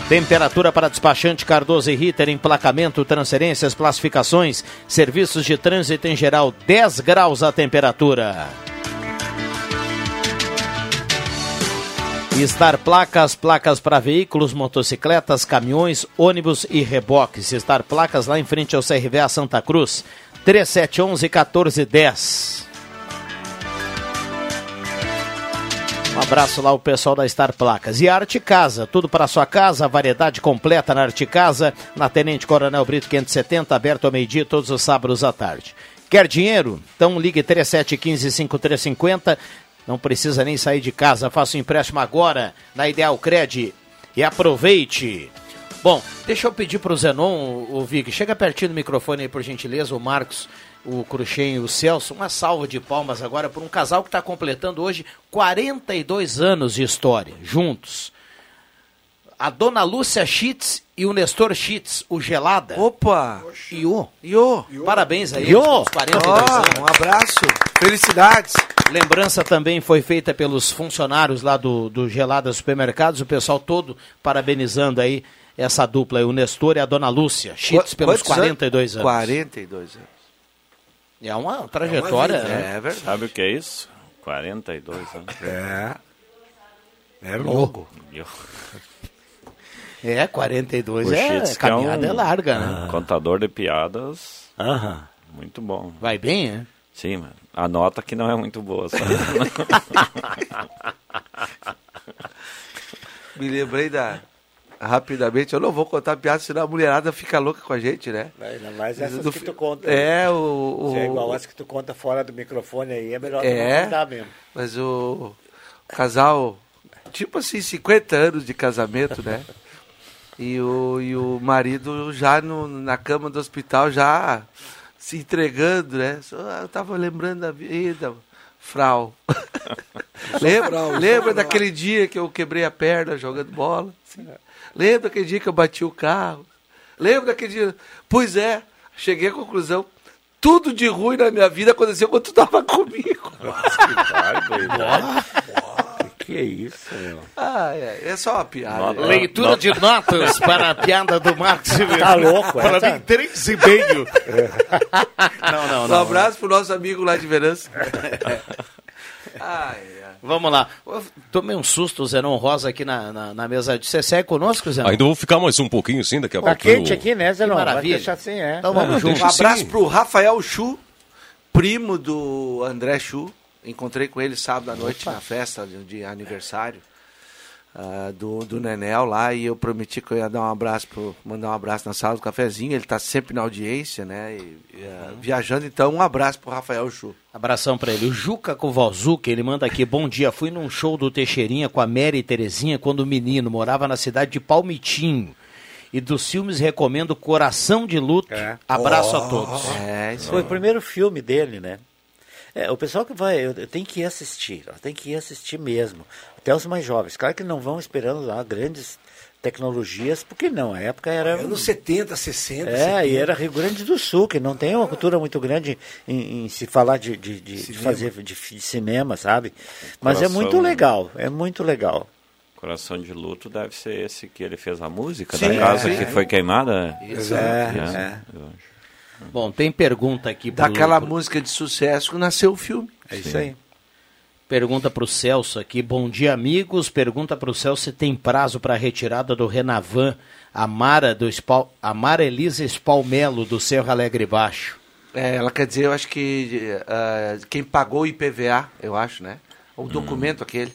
Temperatura para despachante Cardoso e Ritter, emplacamento, transferências, classificações, serviços de trânsito em geral, 10 graus a temperatura. Estar Placas, placas para veículos, motocicletas, caminhões, ônibus e reboques. Estar Placas lá em frente ao CRVA Santa Cruz, 3711 1410. Um abraço lá ao pessoal da Star Placas. E a Arte Casa, tudo para sua casa, variedade completa na Arte Casa, na Tenente Coronel Brito 570, aberto ao meio-dia todos os sábados à tarde. Quer dinheiro? Então ligue 3715-5350. Não precisa nem sair de casa, faça o um empréstimo agora na Ideal Cred e aproveite. Bom, deixa eu pedir para o Zenon, o Vig, chega pertinho do microfone aí, por gentileza, o Marcos o Cruxem e o Celso. Uma salva de palmas agora por um casal que está completando hoje 42 anos de história, juntos. A dona Lúcia Schitz e o Nestor Schitz, o Gelada. Opa! Iô. Iô. Parabéns aí. Iô. 42 oh, anos. Um abraço. Felicidades. Lembrança também foi feita pelos funcionários lá do, do Gelada Supermercados, o pessoal todo parabenizando aí essa dupla, aí, o Nestor e a dona Lúcia Schitz, pelos Quantos 42 anos. 42 anos. É uma trajetória, é, uma vida, né? é verdade. Sabe o que é isso? 42 anos. É. É louco. É, 42 O é, Chitz, a é caminhada é, um- larga, né? Contador de piadas. Aham. Muito bom. Vai bem, é? Sim, mano. A nota que não é muito boa. Só. Me lembrei da. Rapidamente, eu não vou contar piada, senão a mulherada fica louca com a gente, né? Ainda mais essas Do que tu conta. É, o. Se é o- igual as que tu conta fora do microfone aí, é melhor É, não contar mesmo. mas o, o casal, tipo assim, 50 anos de casamento, né? E o, e o marido já no, na cama do hospital, já se entregando, né? Só, ah, Eu tava lembrando da vida, Frau. lembra só lembra Frau. daquele dia que eu quebrei a perna jogando bola? Assim. Lembra daquele dia que eu bati o carro? Lembra daquele dia? Pois é, cheguei à conclusão. Tudo de ruim na minha vida aconteceu quando tu tava comigo. Que isso, meu. Ah, é, é só uma piada. é. Leitura de notas para a piada do Marcos Silveira. Tá louco, Para essa? mim, três e meio. Não, não, Um não. abraço pro nosso amigo lá de Verança. Ai, ai. Vamos lá. Eu tomei um susto, Zenon Rosa, aqui na, na, na mesa. Você segue conosco, Zenon? Ainda vou ficar mais um pouquinho sim, daqui a Tá pouquinho. quente aqui, né? Que vai maravilha. deixar assim, é. Então vamos juntos. Um abraço Sim. pro Rafael Chu, primo do André Chu. Encontrei com ele sábado à noite na festa de, de aniversário. Ah, do, do Nenel lá e eu prometi que eu ia dar um abraço, pro, mandar um abraço na sala do cafezinho. Ele está sempre na audiência, né? E, e, ah, viajando, então um abraço pro Rafael Chu. Abração pra ele. O Juca Kovalzuc, ele manda aqui, bom dia, fui num show do Teixeirinha com a Mary e Terezinha quando menino, morava na cidade de Palmitinho. E dos filmes recomendo Coração de Luto. Abraço a todos. É, Foi o primeiro filme dele, né? É, o pessoal que vai, eu, eu tenho que ir assistir, tem que ir assistir mesmo. Até os mais jovens. Claro que não vão esperando lá grandes tecnologias, porque não, a época era. Anos 70, 60. É, 70. e era Rio Grande do Sul, que não tem uma cultura muito grande em, em se falar de, de, de- de Cinema. fazer de, cinema, sabe? Mas é Coração- muito legal, é muito legal. Coração de Luto deve ser esse que ele fez a música Sim, da casa é. que foi queimada. Exato. É, é. eu acho. Bom, tem pergunta aqui Daquela pro- música de sucesso que nasceu o filme. É isso aí. Pergunta para o Celso aqui. Bom dia, amigos. Pergunta para o Celso se tem prazo para a retirada do Renavan, a Mara, do Spal, a Mara Elisa Spalmelo, do Cerro Alegre Baixo. É, ela quer dizer, eu acho que ah, quem pagou o IPVA, eu acho, né? O documento aquele.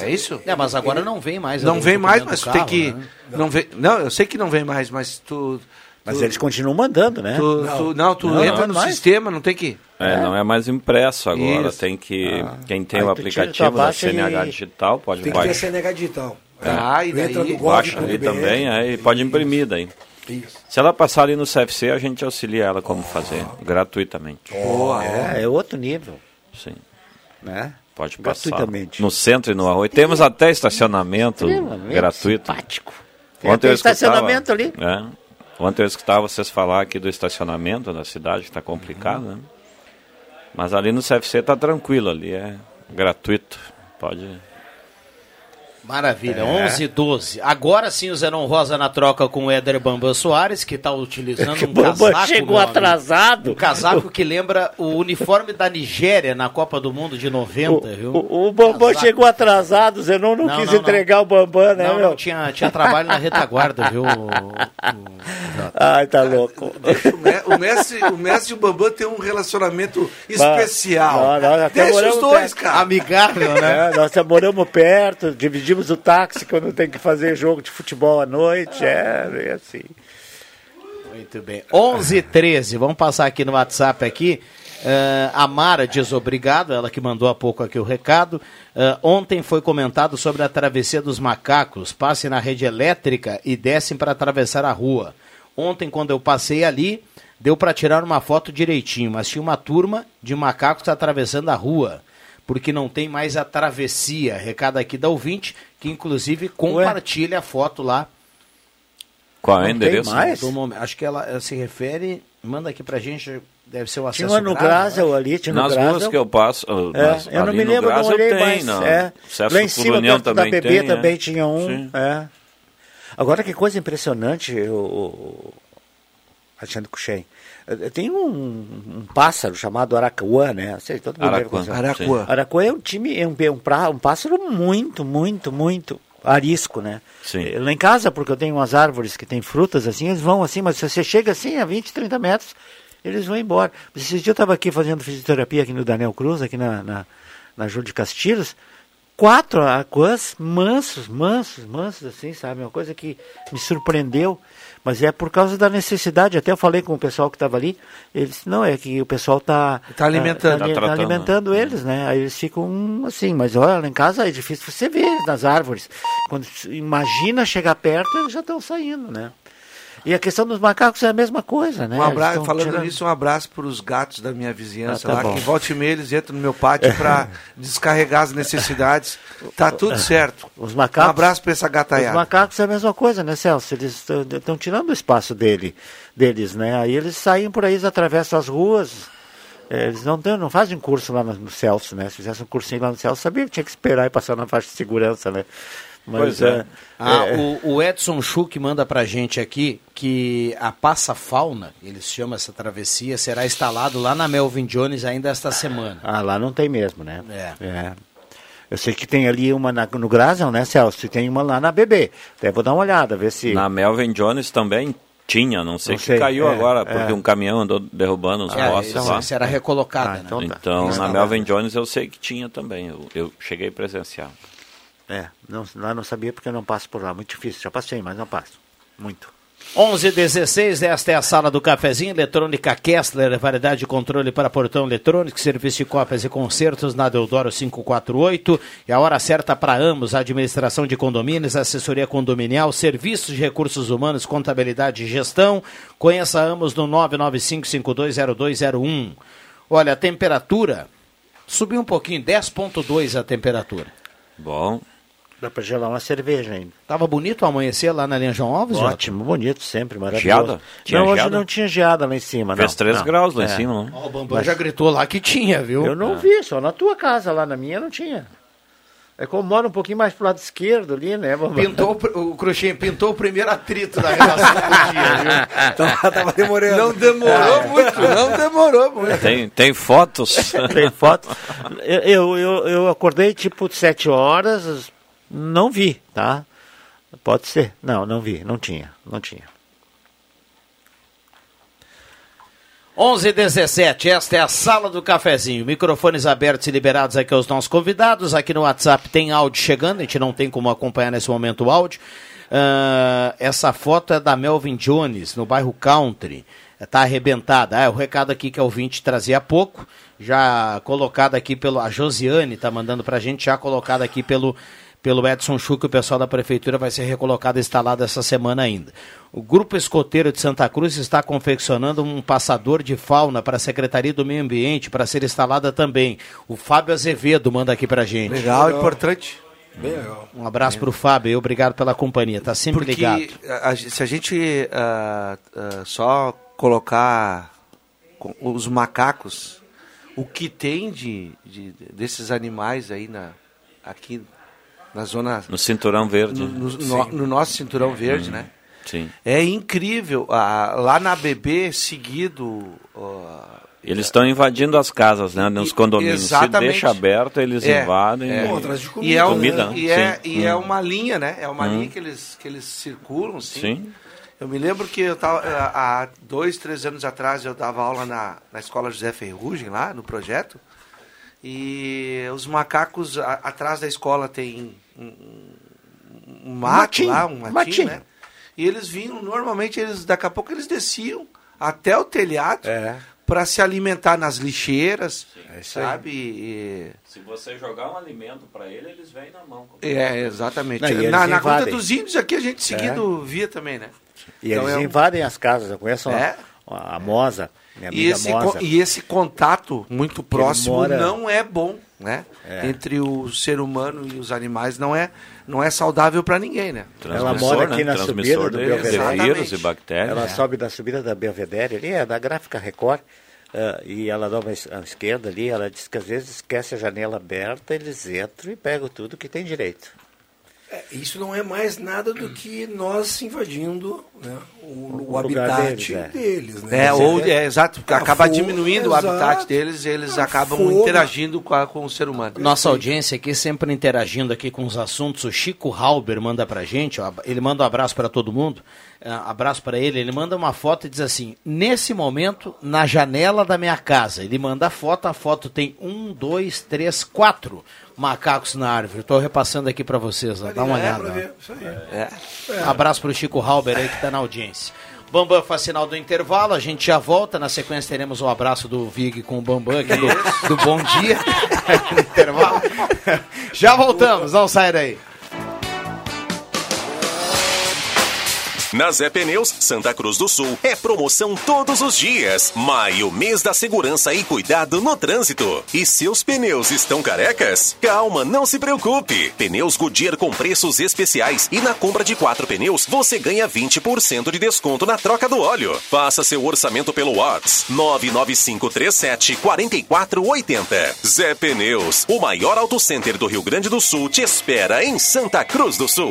é isso? É, mas agora não vem mais. Não vem mais, mas tu tem carro, que. né? Não, vem, não, eu sei que não vem mais, mas tu. Mas tu- eles continuam mandando, né? Tu, Não. tu- não, tu Não, entra não no mais. sistema, não tem que. É, não é mais impresso agora, Isso. tem que Ah. quem tem Aí o aplicativo da CNH e- digital pode Tem que ter baixar. CNH digital. Ah, e Tu entra daí- no Baixa ali também, aí pode imprimir daí. Isso. Se ela passar ali no CFC, a gente auxilia ela como fazer, gratuitamente. Boa. É, é outro nível, Sim, né? pode passar. Gratuitamente. No centro e no arroio. Temos até estacionamento gratuito. simpático. Tem Ontem eu escutava- estacionamento ali. É. Ontem eu escutava vocês falar aqui do estacionamento na cidade, que está complicado, né? Mas ali no CFC tá tranquilo, ali é gratuito. Pode. Maravilha, É. 11 e 12. Agora sim o Zenon Rosa na troca com o Éder Bambam Soares, que está utilizando Que um casaco. chegou atrasado. Um casaco que lembra o uniforme da Nigéria na Copa do Mundo de 90, viu? O, o Bambam chegou atrasado, o Zenon não, Não, quis não, não. entregar o Bambam, né, Não, meu? não, tinha, tinha trabalho na retaguarda, viu? Ai, tá louco. O me- O mestre, o mestre e o Bambam tem um relacionamento especial. Não, até Deixa os dois, perto. cara. Amigável, né? É, nós já moramos perto, dividimos o táxi quando tem que fazer jogo de futebol à noite, é, é assim. Muito bem. 11 e 13, vamos passar aqui no WhatsApp aqui. Ah, a Mara diz obrigado, ela que mandou há pouco aqui o recado. Ah, ontem foi comentado sobre a travessia dos macacos. Passem na rede elétrica e descem para atravessar a rua. Ontem, quando eu passei ali, deu para tirar uma foto direitinho, mas tinha uma turma de macacos atravessando a rua. Porque não tem mais a travessia. Recado aqui da ouvinte, que inclusive compartilha a foto lá Qual é o não tem endereço? mais? Acho que ela, ela se refere, manda aqui pra gente, deve ser o acesso Tinha no Grasel ali, tinha no Nas ruas que eu passo. uh, É, nas- eu não me lembro, não Grasel olhei tem, mais. não. É. Lá em cima, perto da também BB, tem, também é. tinha um. É. Agora, que coisa impressionante, o, o Alexandre Cuxem. Eh, Tem um, um pássaro chamado Aracuã, né? Sei, todo mundo conhecer. Araquã. Araquã é um time, é um, é um, pra- um pássaro muito, muito, muito arisco, né? Sim. Eh, Lá em casa, porque eu tenho umas árvores que tem frutas assim, eles vão assim, mas se você chega assim a 20, 30 metros, eles vão embora. Esses dias eu estava aqui fazendo fisioterapia aqui no Daniel Cruz, aqui na, na, na Júlio de Castilhos, quatro aquãs mansos, mansos, mansos, assim, sabe? Uma coisa que me surpreendeu. Mas é por causa da necessidade. Até eu falei com o pessoal que estava ali. Eles não é que o pessoal está Tá alimentando. Tá tratando, alimentando né? eles, né? Aí eles ficam assim. Mas olha, lá em casa é difícil você ver nas árvores. Quando imagina chegar perto, eles já estão saindo, né? E a questão dos macacos é a mesma coisa, né? Um abraço, falando tirando- nisso, um abraço para os gatos da minha vizinhança Ah, tá lá, bom. que volta e meia eles entram no meu pátio para descarregar as necessidades. Tá tudo certo. Os macacos, Um abraço para essa Os gataiada. macacos é a mesma coisa, né, Celso? Eles estão tirando o espaço dele, deles, né? Aí eles saem por aí, atravessam as ruas. é, eles não, não fazem curso lá no, no Celso, né? Se fizesse um cursinho lá no Celso, sabia que tinha que esperar e passar na faixa de segurança, né? Mas, Pois é. Ah, é, o, o Edson Schuch manda pra gente aqui que a Passa Fauna, eles chamam essa travessia, será instalado lá na Melvin Jones ainda esta semana. Ah, lá não tem mesmo, né? É. Eu sei que tem ali uma na- no Grasel, né, Celso? E tem uma lá na BB. Até vou dar uma olhada, ver se... Na Melvin Jones também tinha, não sei Não que sei, caiu é, agora, porque é. um caminhão andou derrubando os É, postes isso, lá. era recolocada, Ah, né? então tá. Então, na. Melvin Jones eu sei que tinha também. Eu, eu cheguei a presenciar. É, não, lá não sabia porque eu não passo por lá. Muito difícil. Já passei, mas não passo. Muito. 11 16 esta é a sala do cafezinho, eletrônica Kessler, variedade de controle para portão eletrônico, serviço de cópias e concertos na Deodoro 548. E a hora certa para ambos, administração de condomínios, assessoria condominial, serviços de recursos humanos, contabilidade e gestão. Conheça ambos no 995520201. Olha, a temperatura subiu um pouquinho, 10.2 a temperatura. Bom. Dá para gelar uma cerveja ainda. Tava bonito o amanhecer lá na linha João Alves, Jota? Ótimo, bonito sempre, maravilhoso. Geada? Tinha não, hoje geada? não tinha geada lá em cima, Fez não. 3 não. graus lá em É. cima, não? Ó, o Bambam já gritou lá que tinha, viu? Eu não É. vi, só na tua casa, lá na minha não tinha. É como mora um pouquinho mais pro lado esquerdo ali, né, Bambam? Pintou, o Cruxinho pintou o primeiro atrito da relação do dia, viu? Então, tava demorando. Não demorou É. muito, não demorou muito. Tem, tem fotos? Tem foto. Eu, eu, eu, eu acordei tipo sete horas, não vi, tá? Pode ser. Não, não vi, não tinha, não tinha. 11 17 esta é a sala do cafezinho. Microfones abertos e liberados aqui aos nossos convidados. Aqui no WhatsApp tem áudio chegando, a gente não tem como acompanhar nesse momento o áudio. Ah, essa foto é da Melvin Jones, no bairro Country. Está arrebentada. Ah, é o recado aqui que a ouvinte trazia há pouco, já colocado aqui pelo. A Josiane está mandando para a gente, já colocado aqui pelo, pelo Edson Schuch, o pessoal da prefeitura vai ser recolocado e instalado essa semana ainda. O Grupo Escoteiro de Santa Cruz está confeccionando um passador de fauna para a Secretaria do Meio Ambiente para ser instalada também. O Fábio Azevedo manda aqui para gente. Legal, importante. Bem legal. Um abraço para o Fábio e obrigado pela companhia. Tá sempre Porque ligado. a- a- se a gente ah, ah, só colocar os macacos, o que tem de, de- desses animais aí na, aqui na zona. No cinturão verde. No, no- no- no nosso cinturão verde, Hum, né? Sim. É incrível. Ah, lá na BB, seguido. ah, Eles estão invadindo as casas, né? Nos condomínios. Se Exatamente. deixa aberto, eles É, invadem. é. e- E é, um- comida. e é, e é Hum. uma linha, né? É uma Hum. linha que eles, que eles circulam, sim. Sim. Eu me lembro que eu tava, eh, há dois, três anos atrás eu dava aula na, na escola José Ferrugem, lá no projeto. E os macacos a- atrás da escola tem um, um mato matinho, lá, um matinho, matinho. né? E eles vinham, normalmente eles, daqui a pouco eles desciam até o telhado É. para se alimentar nas lixeiras, aí. sabe? E- Se você jogar um alimento para ele, eles vêm na mão. É, exatamente. Não, e na na conta dos índios aqui a gente seguido via também, né? E Então eles é um- invadem as casas. Eu conheço a- É. a, Moza, minha E amiga esse, Moza. co- e esse contato muito próximo mora- não é bom, né? É. Entre o ser humano e os animais não é, não é saudável para ninguém, né? Ela mora aqui na subida do Belvedere. vírus e bactérias. Ela É. sobe da subida da Belvedere ali, é da gráfica Record. ah, e ela dá uma es- à esquerda ali, ela diz que às vezes esquece a janela aberta, eles entram e pegam tudo que tem direito. É, isso não é mais nada do que nós invadindo né, o, o O habitat deles, deles. é. né? É, ou, é, exato, porque Ah, acaba diminuindo o exato. habitat deles, eles acabam fogo. interagindo com, a- com o ser humano. Nossa audiência aqui sempre interagindo aqui com os assuntos. O Chico Halber manda pra gente, ó, ele manda um abraço para todo mundo. ah, abraço para ele, ele manda uma foto e diz assim: "Nesse momento, na janela da minha casa". Ele manda a foto, a foto tem um, dois, três, quatro macacos na árvore. Estou repassando aqui para vocês, ó, dá uma É, olhada. isso aí. É. Um abraço pro Chico Halber aí que tá na audiência. Bambam faz sinal do intervalo, a gente já volta. Na sequência teremos o abraço do Vig com o Bambam aqui do, do Bom Dia. no intervalo. Já voltamos, não sai daí. Na Zé Pneus, Santa Cruz do Sul, é promoção todos os dias. Maio, mês da segurança e cuidado no trânsito. E seus pneus estão carecas? Calma, não se preocupe. Pneus Goodyear com preços especiais e na compra de quatro pneus você ganha 20% de desconto na troca do óleo. Faça seu orçamento pelo WhatsApp 99537 4480. Zé Pneus, o maior auto center do Rio Grande do Sul, te espera em Santa Cruz do Sul.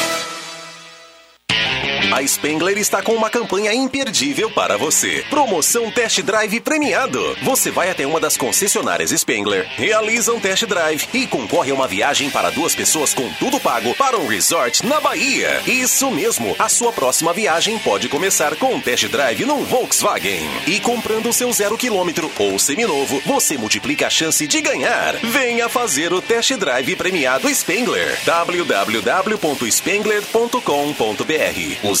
A Spengler está com uma campanha imperdível para você. Promoção Test Drive premiado. Você vai até uma das concessionárias Spengler, realiza um test drive e concorre a uma viagem para duas pessoas com tudo pago para um resort na Bahia. Isso mesmo, a sua próxima viagem pode começar com um test drive num Volkswagen. E comprando seu zero quilômetro ou seminovo, você multiplica a chance de ganhar. Venha fazer o test drive premiado Spengler. www.spengler.com.br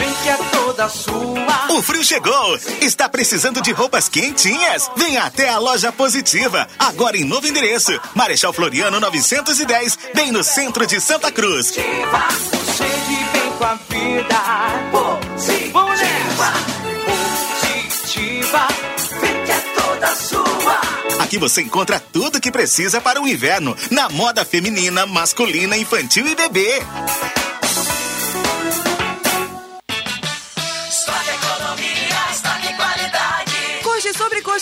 Vem que é toda sua. O frio chegou! Está precisando de roupas quentinhas? Venha até a loja Positiva, agora em novo endereço. Marechal Floriano 910, bem no centro de Santa Cruz. Chegue bem com a vida. Positiva. Positiva. Vem que é toda sua. Aqui você encontra tudo que precisa para o inverno, na moda feminina, masculina, infantil e bebê.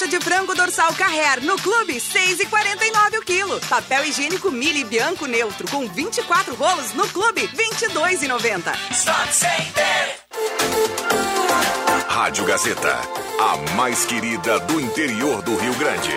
De frango dorsal Carrer no clube 6,49 o quilo. Papel higiênico Mili Bianco neutro com 24 rolos no clube 22,90. Stock Center. Rádio Gazeta, a mais querida do interior do Rio Grande.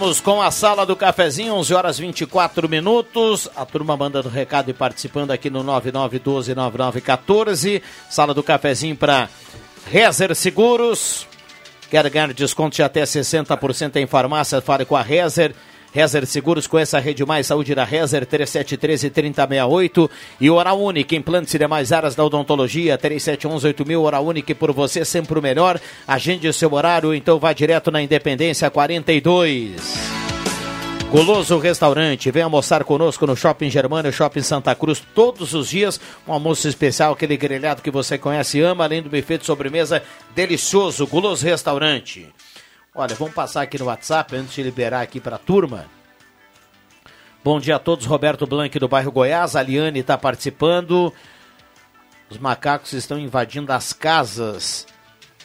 Voltamos com a sala do cafezinho, 11 horas 24 minutos. A turma mandando recado e participando aqui no 99129914. Sala do cafezinho para Rezer Seguros. Quer ganhar desconto de até 60% em farmácia? Fale com a Rezer. Rezer Seguros, conheça a Rede Mais Saúde da Rezer, 3713-3068. E Oral Unique, implantes e demais áreas da odontologia, 3711-8000. Oral Unique, por você sempre o melhor. Agende o seu horário, então vá direto na Independência 42. Goloso Restaurante, vem almoçar conosco no Shopping Germano, Shopping Santa Cruz, todos os dias. Um almoço especial, aquele grelhado que você conhece e ama, além do buffet de sobremesa delicioso. Goloso Restaurante. Olha, vamos passar aqui no WhatsApp antes de liberar aqui para a turma. Bom dia a todos, Roberto Blanc do bairro Goiás, a Liane está participando. Os macacos estão invadindo as casas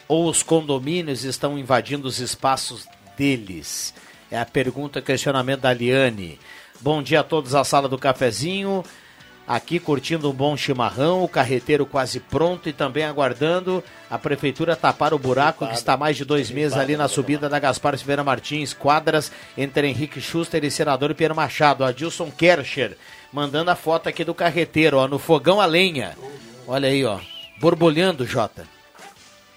ou os condomínios estão invadindo os espaços deles? É a pergunta, questionamento da Liane. Bom dia a todos, a sala do cafezinho. Aqui curtindo um bom chimarrão, o carreteiro quase pronto e também aguardando a prefeitura tapar o buraco que está mais de dois meses ali na subida da Gaspar Silveira Martins, quadras entre Henrique Schuster e senador Pierre Machado. Adilson Kercher mandando a foto aqui do carreteiro, ó, no fogão a lenha. Olha aí, ó. Borbulhando, Jota.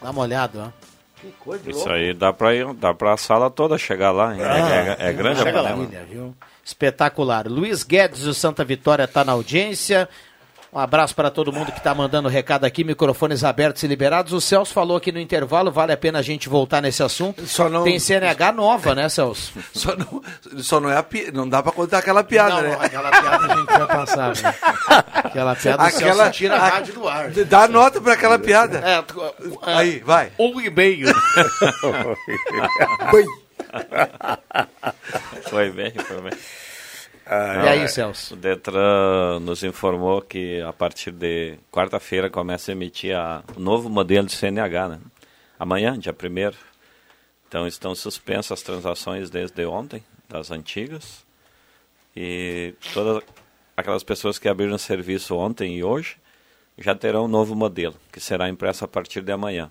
Dá uma olhada, ó. Que coisa de Isso louco. aí dá pra ir, dá pra sala toda chegar lá. hein? É, é- é grande a viu? Espetacular. Luiz Guedes do Santa Vitória está na audiência. Um abraço para todo mundo que está mandando recado aqui, microfones abertos e liberados. O Celso falou aqui no intervalo, vale a pena a gente voltar nesse assunto. não- Tem CNH nova, né, Celso? Só não, só não é a pi... não dá pra contar aquela piada, Não, né? não, aquela piada a gente vai passar, né? Aquela piada o Celso tira a rádio do ar. Dá nota pra aquela piada. É, Aí, vai. Um e-mail. Foi bem, foi bem. Ah, e aí, é, Celso? O Detran nos informou que a partir de quarta-feira começa a emitir a- o novo modelo de CNH, né? Amanhã, dia 1 Então estão suspensas as transações desde ontem, das antigas. E todas aquelas pessoas que abriram serviço ontem e hoje já terão um novo modelo, que será impresso a partir de amanhã.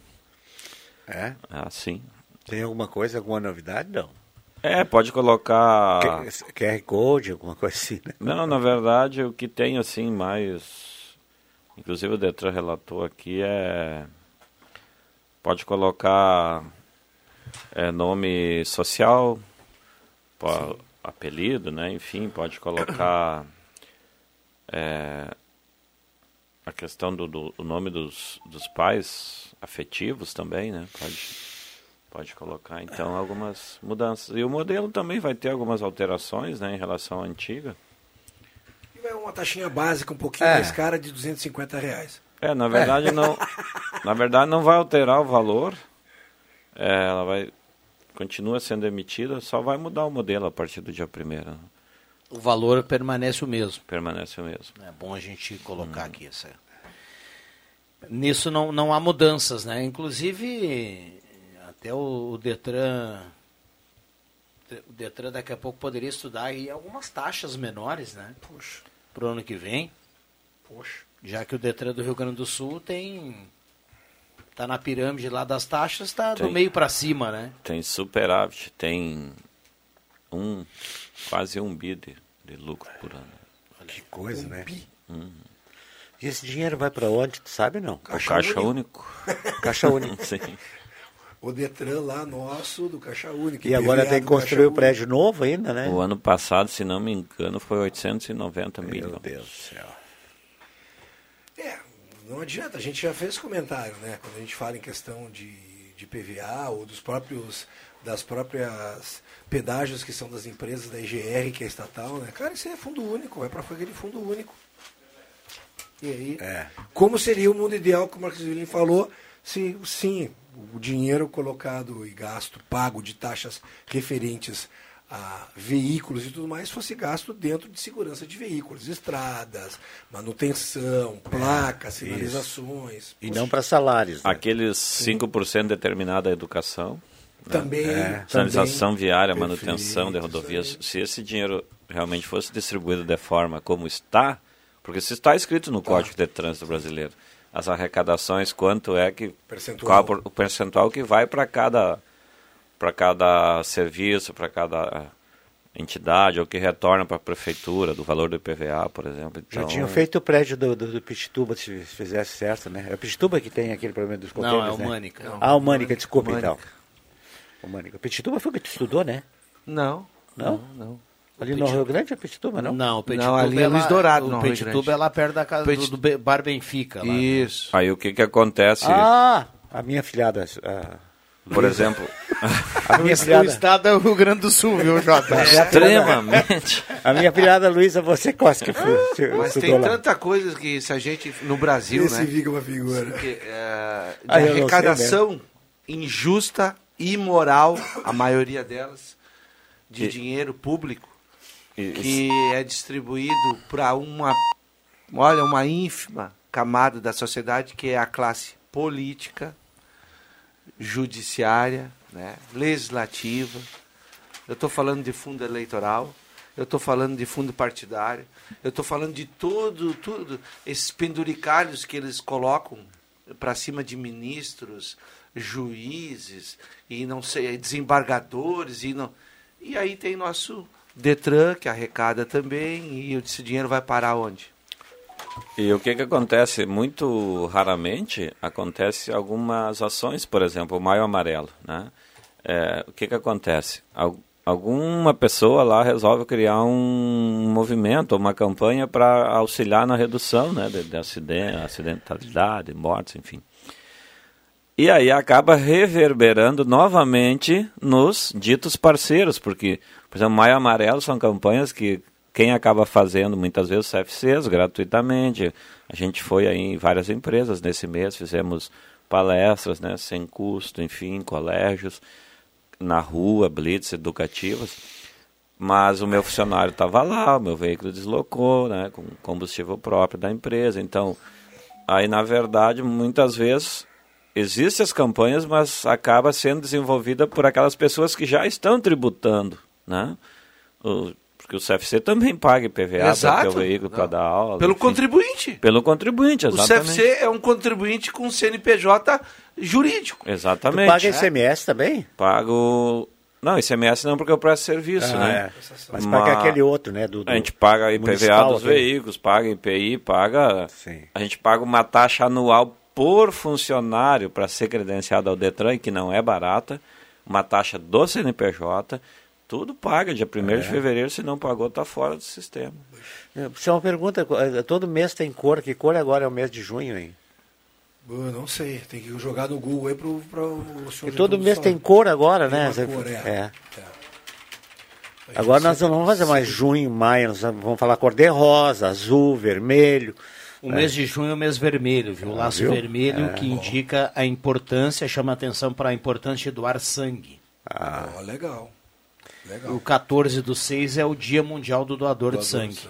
É? Ah, sim. Tem alguma coisa, alguma novidade? Não. É, pode colocar. QR Code, alguma coisa assim, né? Não, na verdade, o que tem assim mais. Inclusive o Detran relatou aqui é. Pode colocar é, nome social, po- apelido, né? Enfim, pode colocar é, a questão do, do nome dos, dos pais afetivos também, né? Pode, pode colocar então algumas mudanças. E o modelo também vai ter algumas alterações né, em relação à antiga. E vai uma taxinha básica um pouquinho É. mais cara de 250 reais. É, na verdade não. Na verdade não vai alterar o valor. É, ela vai continua sendo emitida, só vai mudar o modelo a partir do dia primeiro. né? O valor permanece o mesmo. Permanece o mesmo. É bom a gente colocar aqui essa. Nisso não, não há mudanças, né? Inclusive, até o, o Detran. O Detran daqui a pouco poderia estudar aí algumas taxas menores, né? Puxa. Pro ano que vem. Poxa. Já que o Detran do Rio Grande do Sul tem. Tá na pirâmide lá das taxas, tá do Tem. meio para cima, né? Tem superávit, tem um quase um bi de, de lucro por ano. Que coisa, né? Uhum. E esse dinheiro vai para onde, tu sabe não? O Caixa Único. Caixa Único. Sim. O Detran lá nosso, do Caixa Única. E agora tem que construir o Único. prédio novo ainda, né? O ano passado, se não me engano, foi 890 milhões. Meu Deus do céu. É, não adianta, a gente já fez comentário, né? Quando a gente fala em questão de, de PVA ou dos próprios das próprias pedágios que são das empresas da IGR, que é estatal, né? Cara, isso é fundo único, vai para aquele fundo único. E aí, como seria o mundo ideal que o Marcos William falou, se sim, o dinheiro colocado e gasto, pago de taxas referentes a veículos e tudo mais fosse gasto dentro de segurança de veículos, estradas, manutenção, placas, isso. sinalizações. E não para salários. né? Aqueles 5% determinado à educação. né? Também, É. Sinalização também. viária, Perfeito, manutenção de rodovias. Se esse dinheiro realmente fosse distribuído de forma como está, porque se está escrito no Código de Trânsito Brasileiro, as arrecadações, quanto é que. Percentual. Qual o percentual que vai para cada, para cada serviço, para cada entidade, ou que retorna para a prefeitura, do valor do IPVA, por exemplo. Já Então, tinham feito o prédio do, do, do Pitituba, se fizesse certo, né? É o Pitituba que tem aquele problema dos Não, coqueiros, é o né? Mânica. Não. Ah, o Mânica, desculpa Mânica. então. O Mânica. O Pitituba foi o que tu estudou, né? Não. Não? Não. Ali no Rio Grande é Pitituba, não? Não, o Petituba Não, ali é é Luiz lá- Dourado, O no Petituba é lá perto da casa do- Petit- do, Be- Bar Benfica. Lá, né? Isso. Aí o que que acontece? Ah, a minha filhada. a Por Luísa. exemplo, A minha O filhada. estado é o Rio Grande do Sul, viu, Jota? Extremamente. A minha filhada Luísa, você quase que foi. Mas tem tanta coisa que se a gente, no Brasil, Esse né? fica uma figura. que, é, de Ah, arrecadação injusta, imoral, a maioria delas, de E- dinheiro público, E- que é distribuído para uma, olha, uma ínfima camada da sociedade, que é a classe política, judiciária, né, legislativa. Eu estou falando de fundo eleitoral, eu estou falando de fundo partidário, eu estou falando de todo, tudo, esses penduricalhos que eles colocam para cima de ministros, juízes e não sei, desembargadores e não. E aí tem nosso Detran que arrecada também e esse dinheiro vai parar onde? E o que que acontece? Muito raramente acontece algumas ações, por exemplo, o Maio Amarelo, né? É, o que que acontece? Al- alguma pessoa lá resolve criar um movimento, uma campanha para auxiliar na redução, né, de, de acidente, acidentalidade, mortes, enfim. E aí acaba reverberando novamente nos ditos parceiros, porque, por exemplo, Maio Amarelo são campanhas que quem acaba fazendo muitas vezes CFCs gratuitamente. A gente foi aí em várias empresas nesse mês, fizemos palestras, né, sem custo, enfim, colégios, na rua, blitz educativas. Mas o meu funcionário estava lá, o meu veículo deslocou, né, com combustível próprio da empresa. Então, aí na verdade, muitas vezes existem as campanhas, mas acaba sendo desenvolvida por aquelas pessoas que já estão tributando, né? O- porque o CFC também paga IPVA para Exato. o veículo para dar aula. Pelo enfim. contribuinte. Pelo contribuinte, O exatamente. CFC é um contribuinte com CNPJ jurídico. Exatamente. Tu paga ICMS também? Pago. Não, ICMS não, porque eu presto serviço, Ah, né? é. Mas paga aquele outro, né, do- do a gente paga IPVA dos aquele. veículos, paga IPI, paga. A gente paga uma taxa anual por funcionário para ser credenciado ao Detran, que não é barata, uma taxa do CNPJ. Tudo paga dia 1 É. de fevereiro, se não pagou, está fora do sistema. Isso é uma pergunta, eh, todo mês tem cor, que cor agora é o mês de junho, hein? Eu não sei, tem que jogar no Google aí pro, pro o senhor E todo mês falar. tem cor agora, Tem né? Você- cor, é. é. Agora nós não vamos fazer mais junho, maio, nós vamos falar cor de rosa, azul, vermelho. O mês de junho é o mês vermelho, viu? O Ah, laço viu? vermelho É. que indica a importância, chama atenção para a importância de doar sangue. Ah. Ó, legal. Legal. O 14 do 6 é o Dia Mundial do Doador, de, Doador de sangue.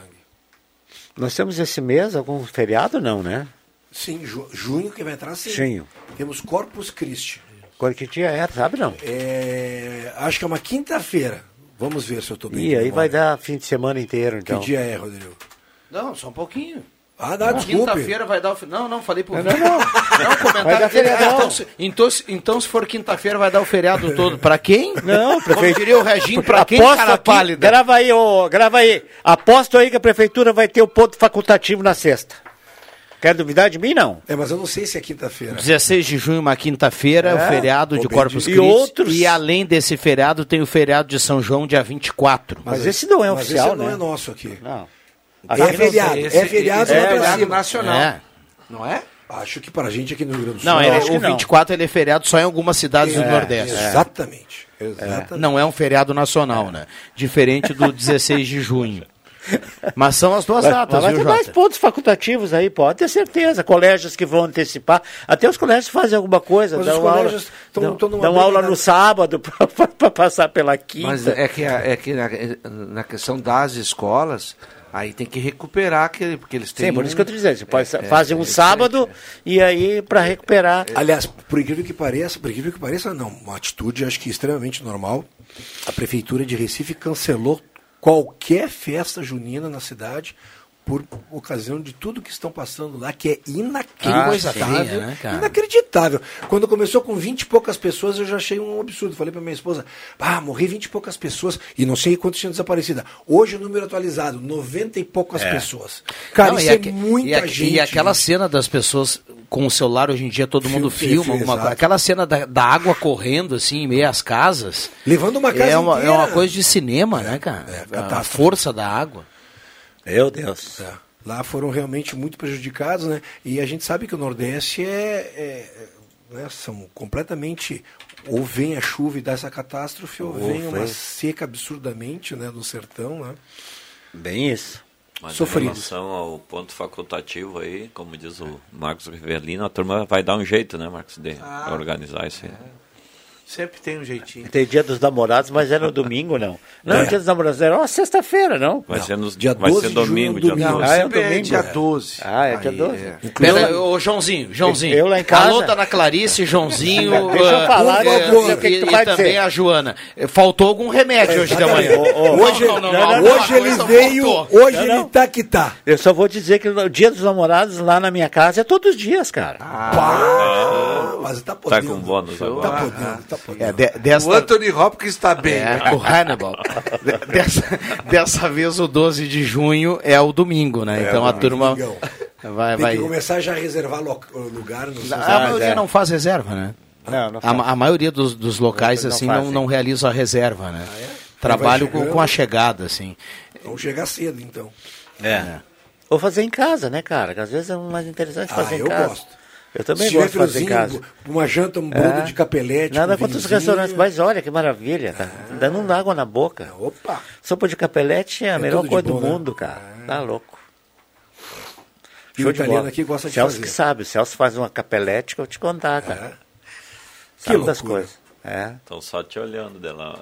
Nós temos esse mês algum feriado, não, né? Sim, ju- junho que vai entrar sim. Junho. Temos Corpus Christi. Qual que dia é, sabe não? É, acho que é uma quinta-feira. Vamos ver se eu estou bem. E aí vai dar fim de semana inteiro, então. Que dia é, Rodrigo? Não, só um pouquinho. Ah, dá, desculpe. Quinta-feira vai dar o. fi- Não, não, falei por Não, não, não. Não, comentário dele. então, se, então, se- então, se for quinta-feira, vai dar o feriado todo. Pra quem? Não, Como prefeito. diria o Reginho, pra quem, Aposto cara aqui- pálida? Grava aí, ô, grava aí. Aposto aí que a prefeitura vai ter o ponto facultativo na sexta. Quer duvidar de mim, não? É, mas eu não sei se é quinta-feira. 16 de junho, uma quinta-feira, É? o feriado de Corpus. Christi. E outros- E além desse feriado, tem o feriado de São João, dia 24. Mas esse não é mas oficial, esse não né? é nosso aqui. Não. É feriado, Esse- é feriado esse é pra feriado cima. nacional. É. Não é? Acho que para a gente aqui no Rio Grande do Sul. Não, eu ele- acho que o 24 ele é feriado só em algumas cidades do É, Nordeste. Exatamente. exatamente. Não é um feriado nacional, né? Diferente do 16 de junho. Mas são as duas datas, vai viu, ter mais pontos facultativos aí, pode ter certeza. Colégios que vão antecipar. Até os colégios fazem alguma coisa. Mas dão os aula, colégios tão- dão, tão numa dão aula no sábado para passar pela quinta. Mas é que, é que na, na questão das escolas, aí tem que recuperar aquele, porque eles têm. Sim, por isso que eu estou dizendo. Você pode, é, fazem um é sábado e aí para recuperar. Aliás, por incrível que pareça, por incrível que pareça, não, uma atitude acho que extremamente normal. A prefeitura de Recife cancelou qualquer festa junina na cidade por ocasião de tudo que estão passando lá, que é inacreditável. coisa feia, né? Inacreditável. Quando começou com 20 e poucas pessoas, eu já achei um absurdo. Falei pra minha esposa, ah, morri 20 e poucas pessoas e não sei quantos tinham desaparecido. Hoje o número atualizado, 90 e poucas É. pessoas. Cara, Não, isso e é muita e gente. E aquela cena das pessoas com o celular, hoje em dia todo mundo Filme, filma alguma exato. coisa. Aquela cena da, da água correndo assim em meio às casas. Levando uma casa é uma, é inteira. uma coisa de cinema, né, cara? a catástrofe. força da água. Meu Deus. É. Lá foram realmente muito prejudicados, né? E a gente sabe que o Nordeste é, é- é, né, são completamente ou vem a chuva e dá essa catástrofe, ou, Ou vem uma seca absurdamente, né, no sertão, né? Bem isso. Mas em Sofridos. relação ao ponto facultativo aí, como diz o Marcos Rivelino, a turma vai dar um jeito, né, Marcos, de Ah, organizar isso aí. Sempre tem um jeitinho. Tem dia dos namorados, mas é no domingo, não. Não, É. dia dos namorados era uma sexta-feira, não? Vai ser nos- dia vai 12 ser de junho, domingo. 12. Ah, é é domingo. dia 12. Ah, é dia Aí, 12. é. Pera, ô Joãozinho, Joãozinho. Eu lá em casa- Alô, Dona Clarice, Joãozinho. Deixa eu ah, falar, favor, o que e, e vai também a Joana. Faltou algum remédio hoje de manhã. Hoje, não, não, não, hoje ele veio, faltou. hoje Não, ele tá que tá. Eu só vou dizer que o dia dos namorados lá na minha casa é todos os dias, cara. Pá, mas tá Tá podendo. com bônus Tá agora. podendo, tá podendo. É, de- desta- O Anthony Hopkins está bem. É, né? o Hannibal. De- Dessa, dessa vez o 12 de junho é o domingo, né? então a turma domingão. Vai, Tem vai. que começar já a reservar lugar nos A maioria não faz reserva, né? Não, não A, a maioria dos, dos locais, Não assim, não, não realiza a reserva, né? Vai Trabalho com, com a chegada, assim. Vamos chegar cedo, então. É. Ou fazer em casa, né, cara? Que às vezes é mais interessante Ah, fazer em eu casa. gosto. Eu também Se gosto de fazer em casa. Uma janta, um bolo É. de capelete. Nada com contra os restaurantes, mas olha que maravilha, tá dando um água na boca. Opa! Sopa de capelete é a É melhor coisa do bom, né? mundo, cara. Tá louco. E o italiano aqui gosta de Celso fazer. que sabe, o Celso faz uma capelete que eu vou te contar, cara. Que Sabe das coisas. É. Estão só te olhando de lá.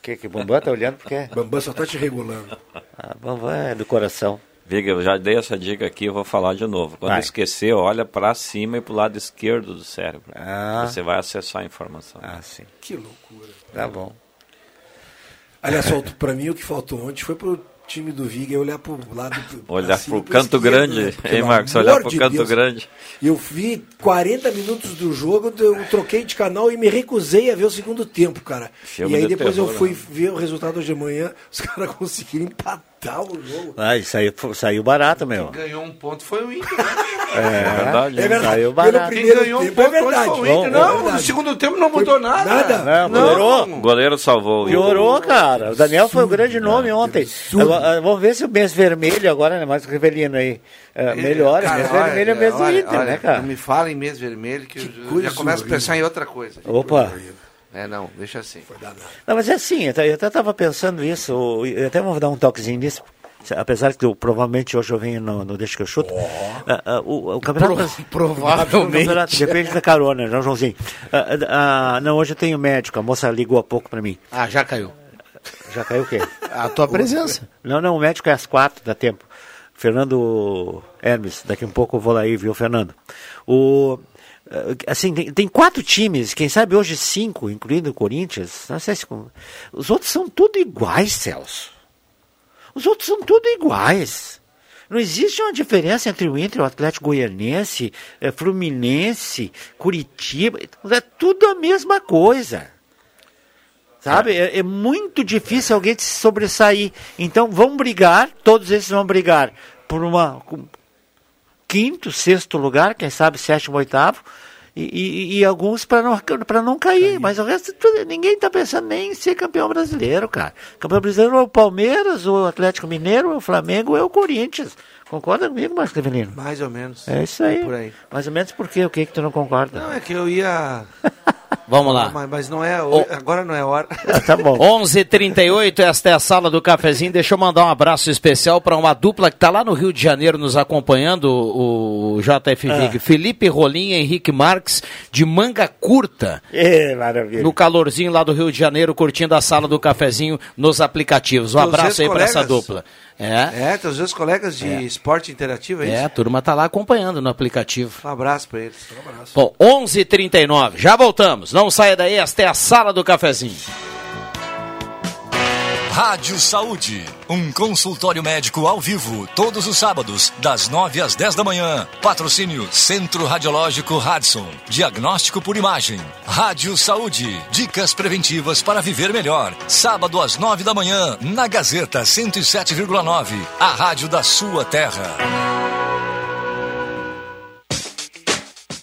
Que, que Bambam tá olhando porque... Bambam só tá te regulando. Ah, Bambam é do coração. Viga, eu já dei essa dica aqui, eu vou falar de novo. Quando Vai. esquecer, olha para cima e para o lado esquerdo do cérebro. Ah. Você vai acessar a informação. Ah, sim. Que loucura. Tá bom. Aliás, pra mim o que faltou ontem foi pro time do Viga olhar pro lado. Olhar cima pro canto esquerdo, grande, né? hein, Marcos? Olhar pro de canto Deus. grande. Eu vi 40 minutos do jogo, eu troquei de canal e me recusei a ver o segundo tempo, cara. Filme e aí de depois eu terror, fui né? ver o resultado hoje de manhã, os caras conseguiram empatar o jogo. Ah, aí saiu barato, meu. Ganhou um ponto foi o Inter. né? É, verdade, É verdade. Saiu Pelo barato. Quem ganhou um é ponto verdade. foi o Inter. Bom, é Não, no verdade. segundo tempo não mudou nada. Nada. Não, melhorou. O goleiro salvou. o Inter. Piorou, cara. O Daniel foi o grande nome ontem. Ah, Vamos ver se o mês vermelho agora, né? Mais o Rivelino aí. ah, melhora. Cara, mês olha, vermelho é mês do olha, Inter, olha, né, cara? Não me fala em mês vermelho que, eu já coisa começo a pensar em outra coisa. Opa. É, não, deixa assim. Não, mas é assim, eu até- estava pensando isso, eu até vou dar um toquezinho nisso, apesar que eu, provavelmente hoje eu venho no, no Deixa que eu chuto. Ah, ah, o, o campeonato. Pro- provavelmente. o campeonato- depende da carona, João Joãozinho. Ah, não, hoje eu tenho médico, a moça ligou há pouco para mim. Ah, já caiu. Já caiu o quê? A tua presença. Não, não, o médico é às quatro, dá tempo. Fernando Hermes, daqui um pouco eu vou lá aí, viu, Fernando? O, assim, tem, tem quatro times, quem sabe hoje cinco, incluindo o Corinthians. Não sei se, os outros são tudo iguais, Celso. Os outros são tudo iguais. Não existe uma diferença entre o Inter, o Atlético Goianense, eh, Fluminense, Curitiba. É tudo a mesma coisa. Sabe? É, é muito difícil alguém se sobressair. Então vão brigar, todos esses vão brigar por uma quinto, sexto lugar, quem sabe sétimo, oitavo, e, e- e alguns para não, pra não cair. Mas o resto, ninguém está pensando nem em ser campeão brasileiro, cara. Campeão brasileiro é o Palmeiras, o Atlético Mineiro, o Flamengo, é o Corinthians. Concorda comigo, Marcos Rivelino? Mais ou menos. É isso aí. Por aí. Mais ou menos por quê? O que que tu não concorda? Não, é que eu ia. Vamos lá. Mas, mas não é. hoje- Agora não é hora. tá bom. 11:38 esta é a sala do cafezinho. Deixa eu mandar um abraço especial para uma dupla que está lá no Rio de Janeiro nos acompanhando, o JF Ah. Vig. Felipe Rolim e Henrique Marques, de manga curta. É, maravilha. No calorzinho lá do Rio de Janeiro, curtindo a sala do cafezinho nos aplicativos. Um abraço aí para essa dupla. É, É, teus dois colegas de esporte interativo, é, é, a turma tá lá acompanhando no aplicativo. Um abraço pra eles. Um abraço. Bom, 11:39. Já voltamos. Não saia daí, esta é a sala do cafezinho. Rádio Saúde, um consultório médico ao vivo, todos os sábados, das 9 às 10 da manhã. Patrocínio Centro Radiológico Radson. Diagnóstico por imagem. Rádio Saúde, dicas preventivas para viver melhor. Sábado às 9 da manhã, na Gazeta 107,9, a rádio da sua terra.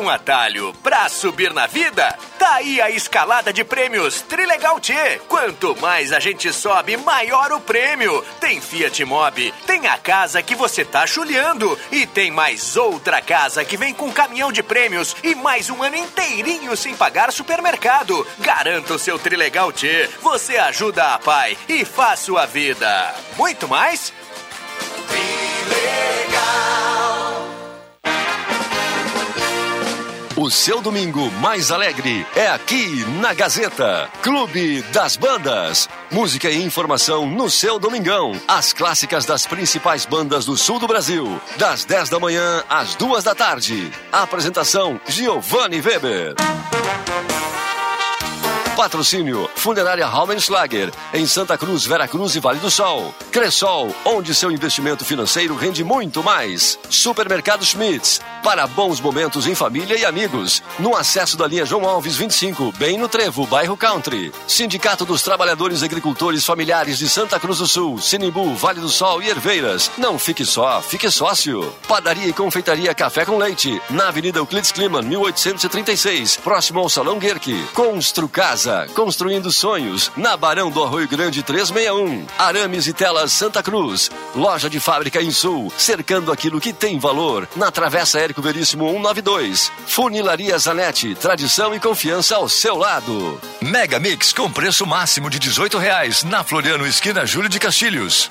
Um atalho pra subir na vida? Tá aí a escalada de prêmios Trilegal T. Quanto mais a gente sobe, maior o prêmio. Tem Fiat Mobi, tem a casa que você tá chulhando e tem mais outra casa que vem com caminhão de prêmios e mais um ano inteirinho sem pagar supermercado. Garanta o seu Trilegal T. Você ajuda a pai e faz sua vida. Muito mais? Seu domingo mais alegre é aqui na Gazeta. Clube das Bandas. Música e informação no seu domingão. As clássicas das principais bandas do sul do Brasil. Das 10 da manhã às 2 da tarde. Apresentação Giovanni Weber. Patrocínio Funerária Raumenschlager, em Santa Cruz, Vera Cruz e Vale do Sol. Cressol, onde seu investimento financeiro rende muito mais. Supermercado Schmitz, para bons momentos em família e amigos. No acesso da linha João Alves 25, bem no Trevo, bairro Country. Sindicato dos Trabalhadores Agricultores Familiares de Santa Cruz do Sul, Sinimbu, Vale do Sol e Herveiras. Não fique só, fique sócio. Padaria e Confeitaria Café com Leite, na Avenida Euclides Kliman, 1836, próximo ao Salão Guerque. Constru Casa, construindo sonhos, na Barão do Arroio Grande 361. Arames e Telas Santa Cruz. Loja de fábrica em Sul, cercando aquilo que tem valor. Na Travessa Érico Veríssimo 192. Funilaria Zanetti, tradição e confiança ao seu lado. Mega Mix com preço máximo de 18 reais na Floriano Esquina Júlio de Castilhos.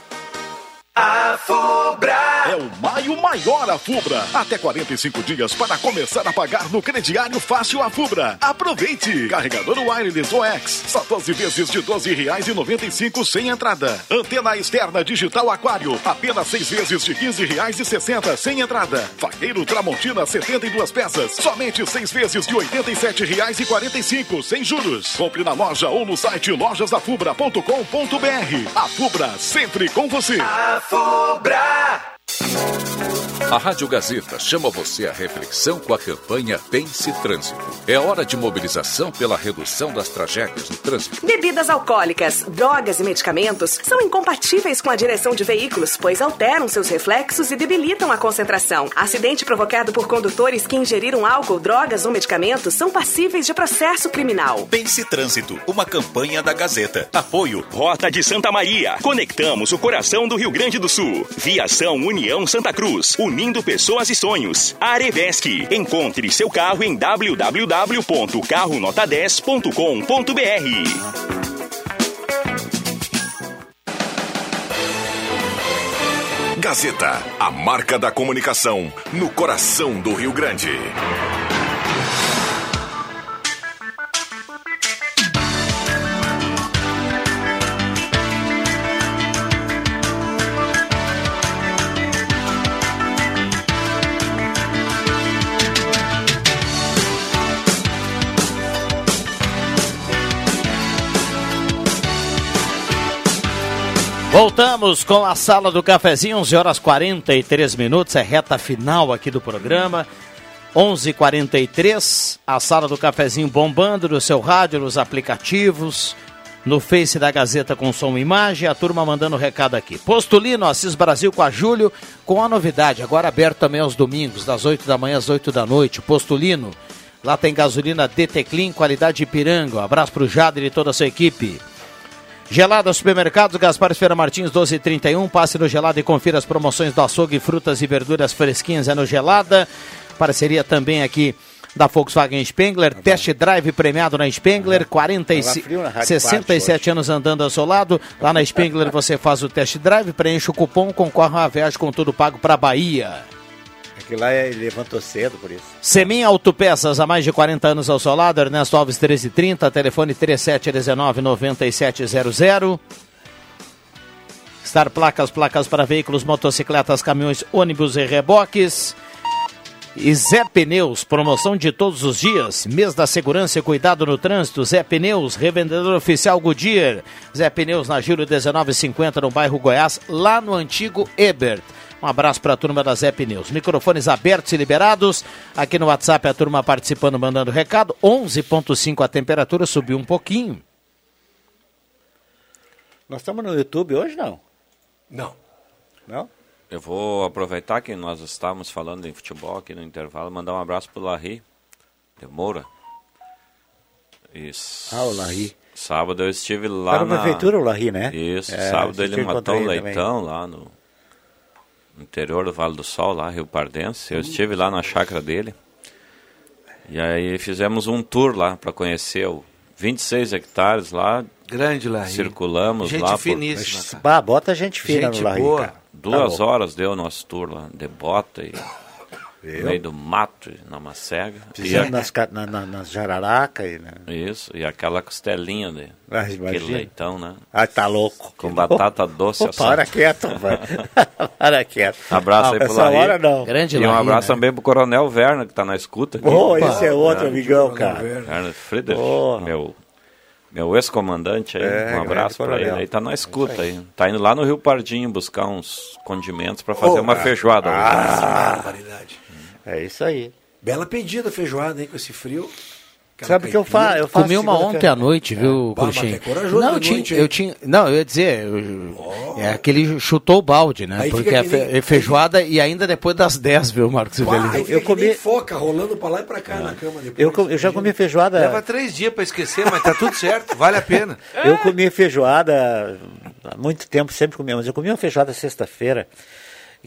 A Fubra. É o maio maior a Fubra. Até 45 dias para começar a pagar no crediário fácil a Fubra. Aproveite! Carregador wireless OX. Só 12 vezes de 12 reais e 95 sem entrada. Antena externa digital aquário. Apenas 6 vezes de 15 reais e 60 sem entrada. Faqueiro Tramontina 72 peças. Somente 6 vezes de 87 reais e 45 sem juros. Compre na loja ou no site lojasafubra.com.br. A Fubra sempre com você. A Fubra. A Rádio Gazeta chama você à reflexão com a campanha Pense Trânsito. É hora de mobilização pela redução das tragédias no trânsito. Bebidas alcoólicas, drogas e medicamentos são incompatíveis com a direção de veículos, pois alteram seus reflexos e debilitam a concentração. Acidente provocado por condutores que ingeriram álcool, drogas ou medicamentos são passíveis de processo criminal. Pense Trânsito, uma campanha da Gazeta. Apoio Rota de Santa Maria. Conectamos o coração do Rio Grande do Sul. Viação União Santa Cruz, unindo pessoas e sonhos. Arevesc. Encontre seu carro em www.carronota10.com.br. Gazeta, a marca da comunicação no coração do Rio Grande. Voltamos com a sala do cafezinho, 11 horas 43 minutos, é reta final aqui do programa. 11:43, a sala do cafezinho bombando no seu rádio, nos aplicativos, no Face da Gazeta com som e imagem, a turma mandando recado aqui. Postulino, Assis Brasil com a Júlio, com a novidade, agora aberto também aos domingos, das 8 da manhã às 8 da noite. Postulino, lá tem gasolina DT Clean, qualidade Ipiranga. Um abraço pro Jader e toda a sua equipe. Gelada Supermercados, Gaspar Feira Martins 1231. Passe no Gelada e confira as promoções do açougue, frutas e verduras fresquinhas é no Gelada. Parceria também aqui da Volkswagen Spengler. Test drive premiado na Spengler. 45, Tava frio na Rádio 67 anos andando ao seu lado. Lá na Spengler você faz o test drive, preenche o cupom, concorre a uma viagem com tudo pago para Bahia. Aquilo lá ele levantou cedo por isso. Semin Autopeças, há mais de 40 anos ao seu lado, Ernesto Alves 1330, telefone 3719-9700. Star Placas, placas para veículos, motocicletas, caminhões, ônibus e reboques. E Zé Pneus, promoção de todos os dias, mês da segurança e cuidado no trânsito, Zé Pneus, revendedor oficial Goodyear. Zé Pneus na Júlio 1950, no bairro Goiás, lá no antigo Ebert. Um abraço para a turma da Zé Pneus. Microfones abertos e liberados. Aqui no WhatsApp a turma participando, mandando recado. 11.5 a temperatura subiu um pouquinho. Nós estamos no YouTube hoje, não? Não. Não? Eu vou aproveitar que nós estávamos falando em futebol aqui no intervalo, mandar um abraço pro Larry. de Moura. Isso. Ah, o Larry. Sábado eu estive lá Tá na prefeitura o Larry, né? Isso, É, sábado ele matou um ele leitão lá no no interior do Vale do Sol, lá, Rio Pardense. Eu estive lá na chácara dele. E aí fizemos um tour lá para conhecer o 26 hectares lá. Grande Larry. Circulamos Gente lá por finíssima, cara. Bah, bota gente fina Gente no Larry, boa. cara. Tá duas louco. horas deu o nosso tour lá, de bota e no Viu? meio do mato, na macega. E a- nas, na, na, nas jararaca e... Né? Isso, e aquela costelinha de Ah, aquele leitão, né? Ah, tá louco. Com batata doce Ô, para quieto, velho. para quieto. Abraço aí pro Larry. hora não. e um abraço também pro Coronel Werner, que tá na escuta. aqui. Pô, esse é outro É. amigão, cara. Werner Friedrich, Porra. meu, meu ex-comandante aí. É, um abraço pra ele. Aí tá na escuta aí. Tá indo lá no Rio Pardinho buscar uns condimentos pra fazer uma cara. feijoada. Ah, hoje. barbaridade. É isso aí. Bela pedida feijoada, hein, com esse frio. Aquela Sabe o que eu faço? Eu faço Comi uma ontem à noite, viu, é corajoso Não, eu tinha, noite, eu tinha, não, eu ia dizer, eu- é aquele chutou o balde, né? Aí Porque é nem- é feijoada e ainda depois das 10, viu, Marcos fica que nem foca rolando pra lá e pra cá na cama depois. Eu, eu já comi feijoada. Leva três dias pra esquecer, mas tá tudo certo, vale a pena. Eu comi feijoada há muito tempo, sempre comia, mas eu comi uma feijoada sexta-feira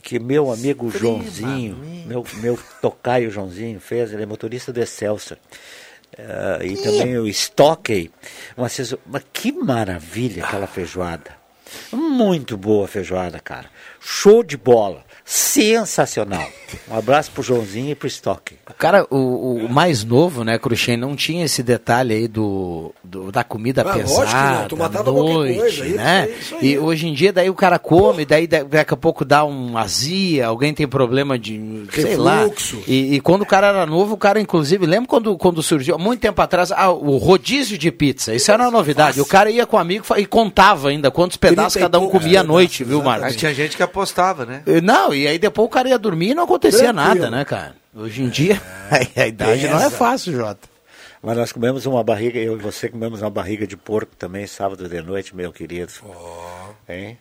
que meu amigo Joãozinho, meu, meu tocaio Joãozinho fez, ele é motorista do Excelsior. Ah, e também o Stockey. Mas, vocês- mas que maravilha aquela feijoada. Muito boa a feijoada, cara. Show de bola. Sensacional. Um abraço pro Joãozinho e pro Stockey. O cara, o, o mais novo, né, Cruxem, não tinha esse detalhe aí do, do- da comida Ah, não, pesada, tu matava à qualquer noite, coisa, isso né? aí, isso aí. E hoje em dia daí o cara come, daí da- daqui a pouco dá um azia, alguém tem problema de, sei lá. Refluxo. E, e quando o cara era novo, o cara inclusive, lembra quando, quando surgiu, há muito tempo atrás, ah, o rodízio de pizza, isso era uma novidade. O cara ia com um amigo e contava ainda quantos pedaços cada um comia à pedaços, noite, viu, Marcos? Aí tinha gente que apostava, né? Eh, Não, e aí depois o cara ia dormir e não acontecia Tranquilo. nada, né, cara? Hoje em dia, a idade não é fácil, Jota. Mas nós comemos uma barriga, eu e você comemos uma barriga de porco também sábado de noite, meu querido. Hein?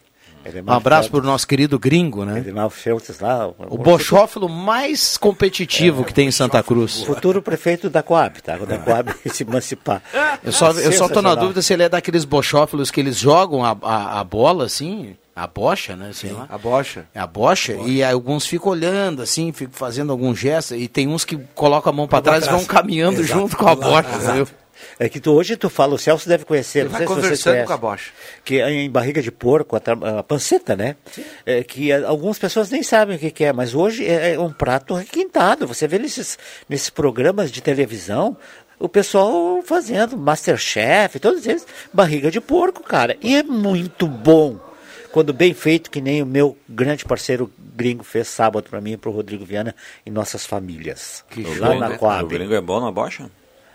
Um abraço pro nosso querido gringo, né? Edinaldo Feltes lá. O bochófilo mais competitivo que tem em Santa Cruz. Futuro prefeito da Coab, tá? Quando a Coab se emancipar. Eu só, eu só tô na dúvida se ele é daqueles bochófilos que eles jogam a, a, a bola assim, a bocha, né? Sei lá. A bocha. É a bocha, e aí alguns ficam olhando assim, ficam fazendo algum gesto, e tem uns que colocam a mão para pra trás e vão caminhando Exato. junto com a bocha, exato. É que tu, hoje tu fala, o Celso deve conhecer, Ele não vai sei se vocês conversando conhecem, com a bocha. Que é em barriga de porco, a, a panceta, né? É, que é, algumas pessoas nem sabem o que, que é, mas hoje é, é um prato requintado. Você vê nesses, nesses programas de televisão, o pessoal fazendo Masterchef, todos eles, barriga de porco, cara. E é muito bom. Quando bem feito, que nem o meu grande parceiro gringo fez sábado para mim e para o Rodrigo Viana e nossas famílias. Que lá show, na né? Coab. O gringo é bom na bocha?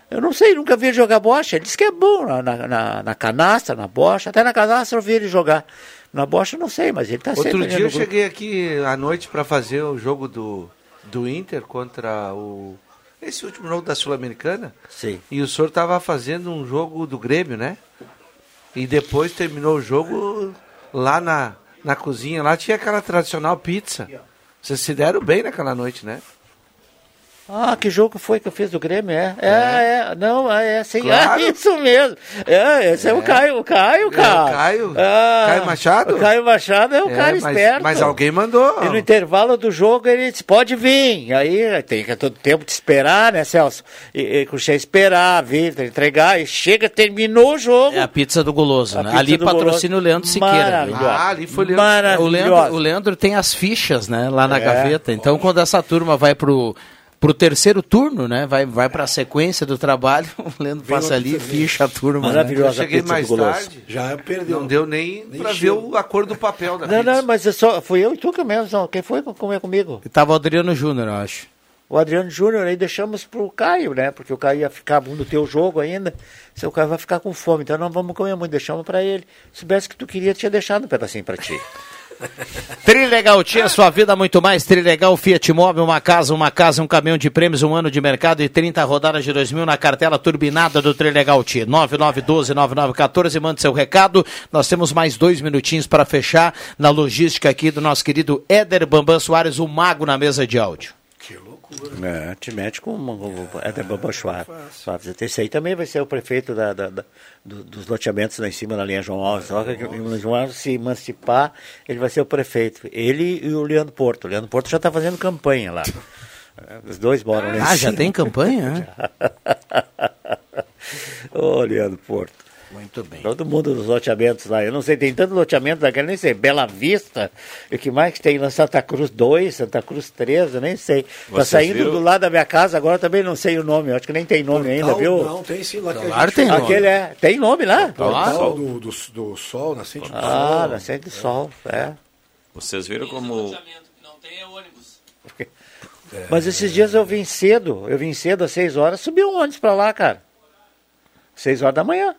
Eu não sei, nunca vi ele jogar bocha. Ele disse que é bom na, na, na- na canastra, na bocha. Até na canastra eu vi ele jogar. Na bocha não sei, mas ele tá sempre Outro dia eu cheguei aqui à noite para fazer o jogo do, do Inter contra o. Esse último jogo da Sul-Americana. Sim. E o senhor estava fazendo um jogo do Grêmio, né? E depois terminou o jogo lá na, na cozinha. Lá tinha aquela tradicional pizza. Vocês se deram bem naquela noite, né? Ah, que jogo foi que eu fiz do Grêmio? É, é, é, não, é, é sim, Claro. é isso mesmo. É, esse é, o É. Caio, o Caio, É, o cara. Caio? Ah, Caio Machado? O Caio Machado é o É, cara mas- esperto. mas alguém mandou. E no intervalo do jogo ele disse, pode vir. Aí tem que todo tempo de esperar, né, Celso? E, e Cruxê esperar, vir, entregar, e chega, terminou o jogo. É a pizza do Goloso, A né? Ali patrocina o. Leandro Siqueira. Viu? Ah, ali foi Leandro-. O Leandro, o Leandro tem as fichas, né, lá na É. gaveta. Então, quando essa turma vai pro pro terceiro turno, né, vai vai para a sequência do trabalho, o Leandro Vem passa ali e também. ficha a turma. Eu né? cheguei mais tarde. Já perdeu. Não deu nem, pra ver o- a cor do papel da Não, pizza. não, mas eu só, fui eu e tu que mesmo. não. Quem foi comer comigo? Tava o Adriano Júnior, eu acho. O Adriano Júnior, aí deixamos pro Caio, né? Porque o Caio ia ficar no teu jogo ainda. Se o Caio vai ficar com fome, então não vamos comer muito, deixamos pra ele. Se soubesse que tu queria, tinha deixado um pedacinho pra ti. Trilegal tinha sua vida muito mais. Trilegal Fiat Mobi, uma casa, uma casa, um caminhão de prêmios, um ano de mercado e 30 rodadas de 2000 na cartela turbinada do Trilegal T. 9912-9914, mande seu recado. Nós temos mais dois minutinhos para fechar na logística aqui do nosso querido Éder Bambam Soares, o mago na mesa de áudio. É, te mete com uma, é Bamba Schwab. Esse aí também vai ser o prefeito da, da- da- do- dos loteamentos lá em cima, na linha João Alves. Só que o João Alves se emancipar, ele vai ser o prefeito. Ele e o Leandro Porto. O Leandro Porto já está fazendo campanha lá. É, Os dois moram lá em Ah, já tem campanha? Ô, Leandro Porto. Muito bem. Todo mundo nos loteamentos lá. Eu não sei, tem tanto loteamento daquele, nem sei. Bela Vista. E o que mais que tem lá? Santa Cruz 2, Santa Cruz 3, eu nem sei. Tá Vocês saindo viram? do lado da minha casa, agora também não sei o nome. Eu acho que nem tem nome ainda, Portal, viu? Não, tem sim. Lá que Claro gente tem nome. Aquele é. Tem nome lá? Portal do, do, do Sol, Nascente do Sol. Ah, Nascente do Sol, é. Vocês viram como. Mas esses dias eu vim cedo, eu vim cedo às 6 horas, subi um ônibus pra lá, cara. 6 horas da manhã.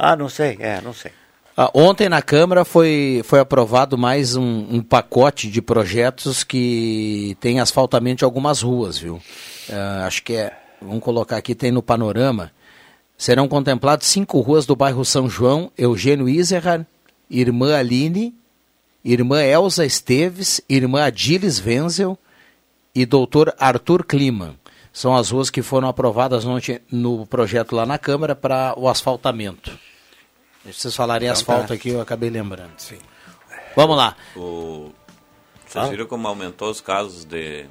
Ah, não sei, é, não sei. Ah, ontem na Câmara foi, foi aprovado mais um, um pacote de projetos que tem asfaltamento de algumas ruas, viu? Ah, acho que é, vamos colocar aqui, tem no panorama. Serão contempladas cinco ruas do bairro São João, Eugênio Iserhard, Irmã Aline, Irmã Elza Esteves, Irmã Adilis Wenzel e Doutor Arthur Kliman. São as ruas que foram aprovadas ontem no projeto lá na Câmara para o asfaltamento. Deixa vocês falarem Então asfalto tá. aqui, eu acabei lembrando. Sim. Vamos lá. O... Vocês viram como aumentou os casos de,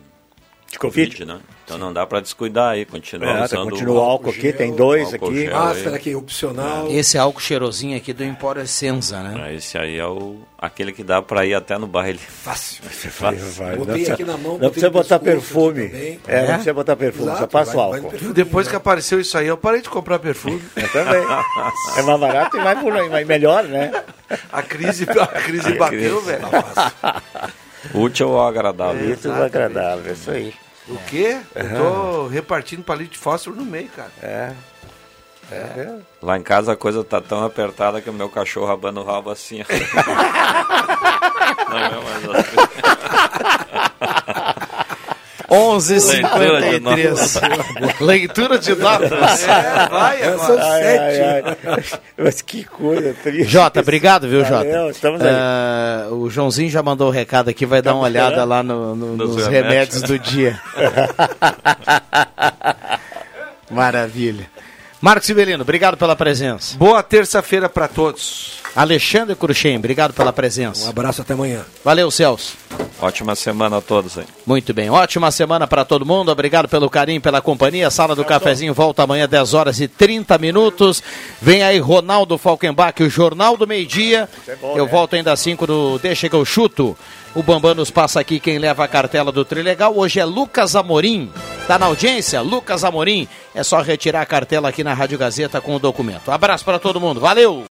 de Covid? né? Então não dá para descuidar aí, continua É, tá, usando continua o álcool aqui, tem dois álcool aqui. gel Máscara aí. aqui, opcional. Esse álcool cheirosinho aqui do Empório Essenza, né? É, Esse aí é o aquele que dá para ir até no baile. Fácil. Fácil. Vai, Botei não precisa- aqui na mão, Não botei precisa no botar perfume. também. É, não É? precisa botar perfume, Exato, só passa o vai- álcool. vai no perfume. Depois que apareceu isso aí, eu parei de comprar perfume. Eu também. É mais barato e mais, mais melhor, né? A crise, a crise bateu, velho. Útil ou agradável? Isso é agradável, isso aí. O quê? Eu tô repartindo palito de fósforo no meio, cara. É. É. Lá em casa a coisa tá tão apertada que o meu cachorro abana o rabo assim. Não é mais assim. 11h53. Leitura de notas. É, vai, agora. sou sete. Mas que coisa triste. Jota, obrigado, viu, Jota? Valeu, estamos aí. Ah, o Joãozinho já mandou o recado aqui, vai dar uma olhada esperando? lá no- no- Nos nos remédios. remédios do dia. Maravilha. Marcos Sibelino, obrigado pela presença. Boa terça-feira para todos. Alexandre Cruxem, obrigado pela presença. Um abraço até amanhã. Valeu, Celso. Ótima semana a todos aí. Muito bem, ótima semana para todo mundo. Obrigado pelo carinho, pela companhia. Sala do Cafezinho volta amanhã, 10 horas e 30 minutos. Vem aí Ronaldo Falkenbach, o Jornal do Meio-Dia. Eu né? volto ainda às 5 no Deixa que eu chuto. O Bambam nos passa aqui quem leva a cartela do Trilegal. Hoje é Lucas Amorim. Tá na audiência? Lucas Amorim. É só retirar a cartela aqui na Rádio Gazeta com o documento. Abraço para todo mundo. Valeu!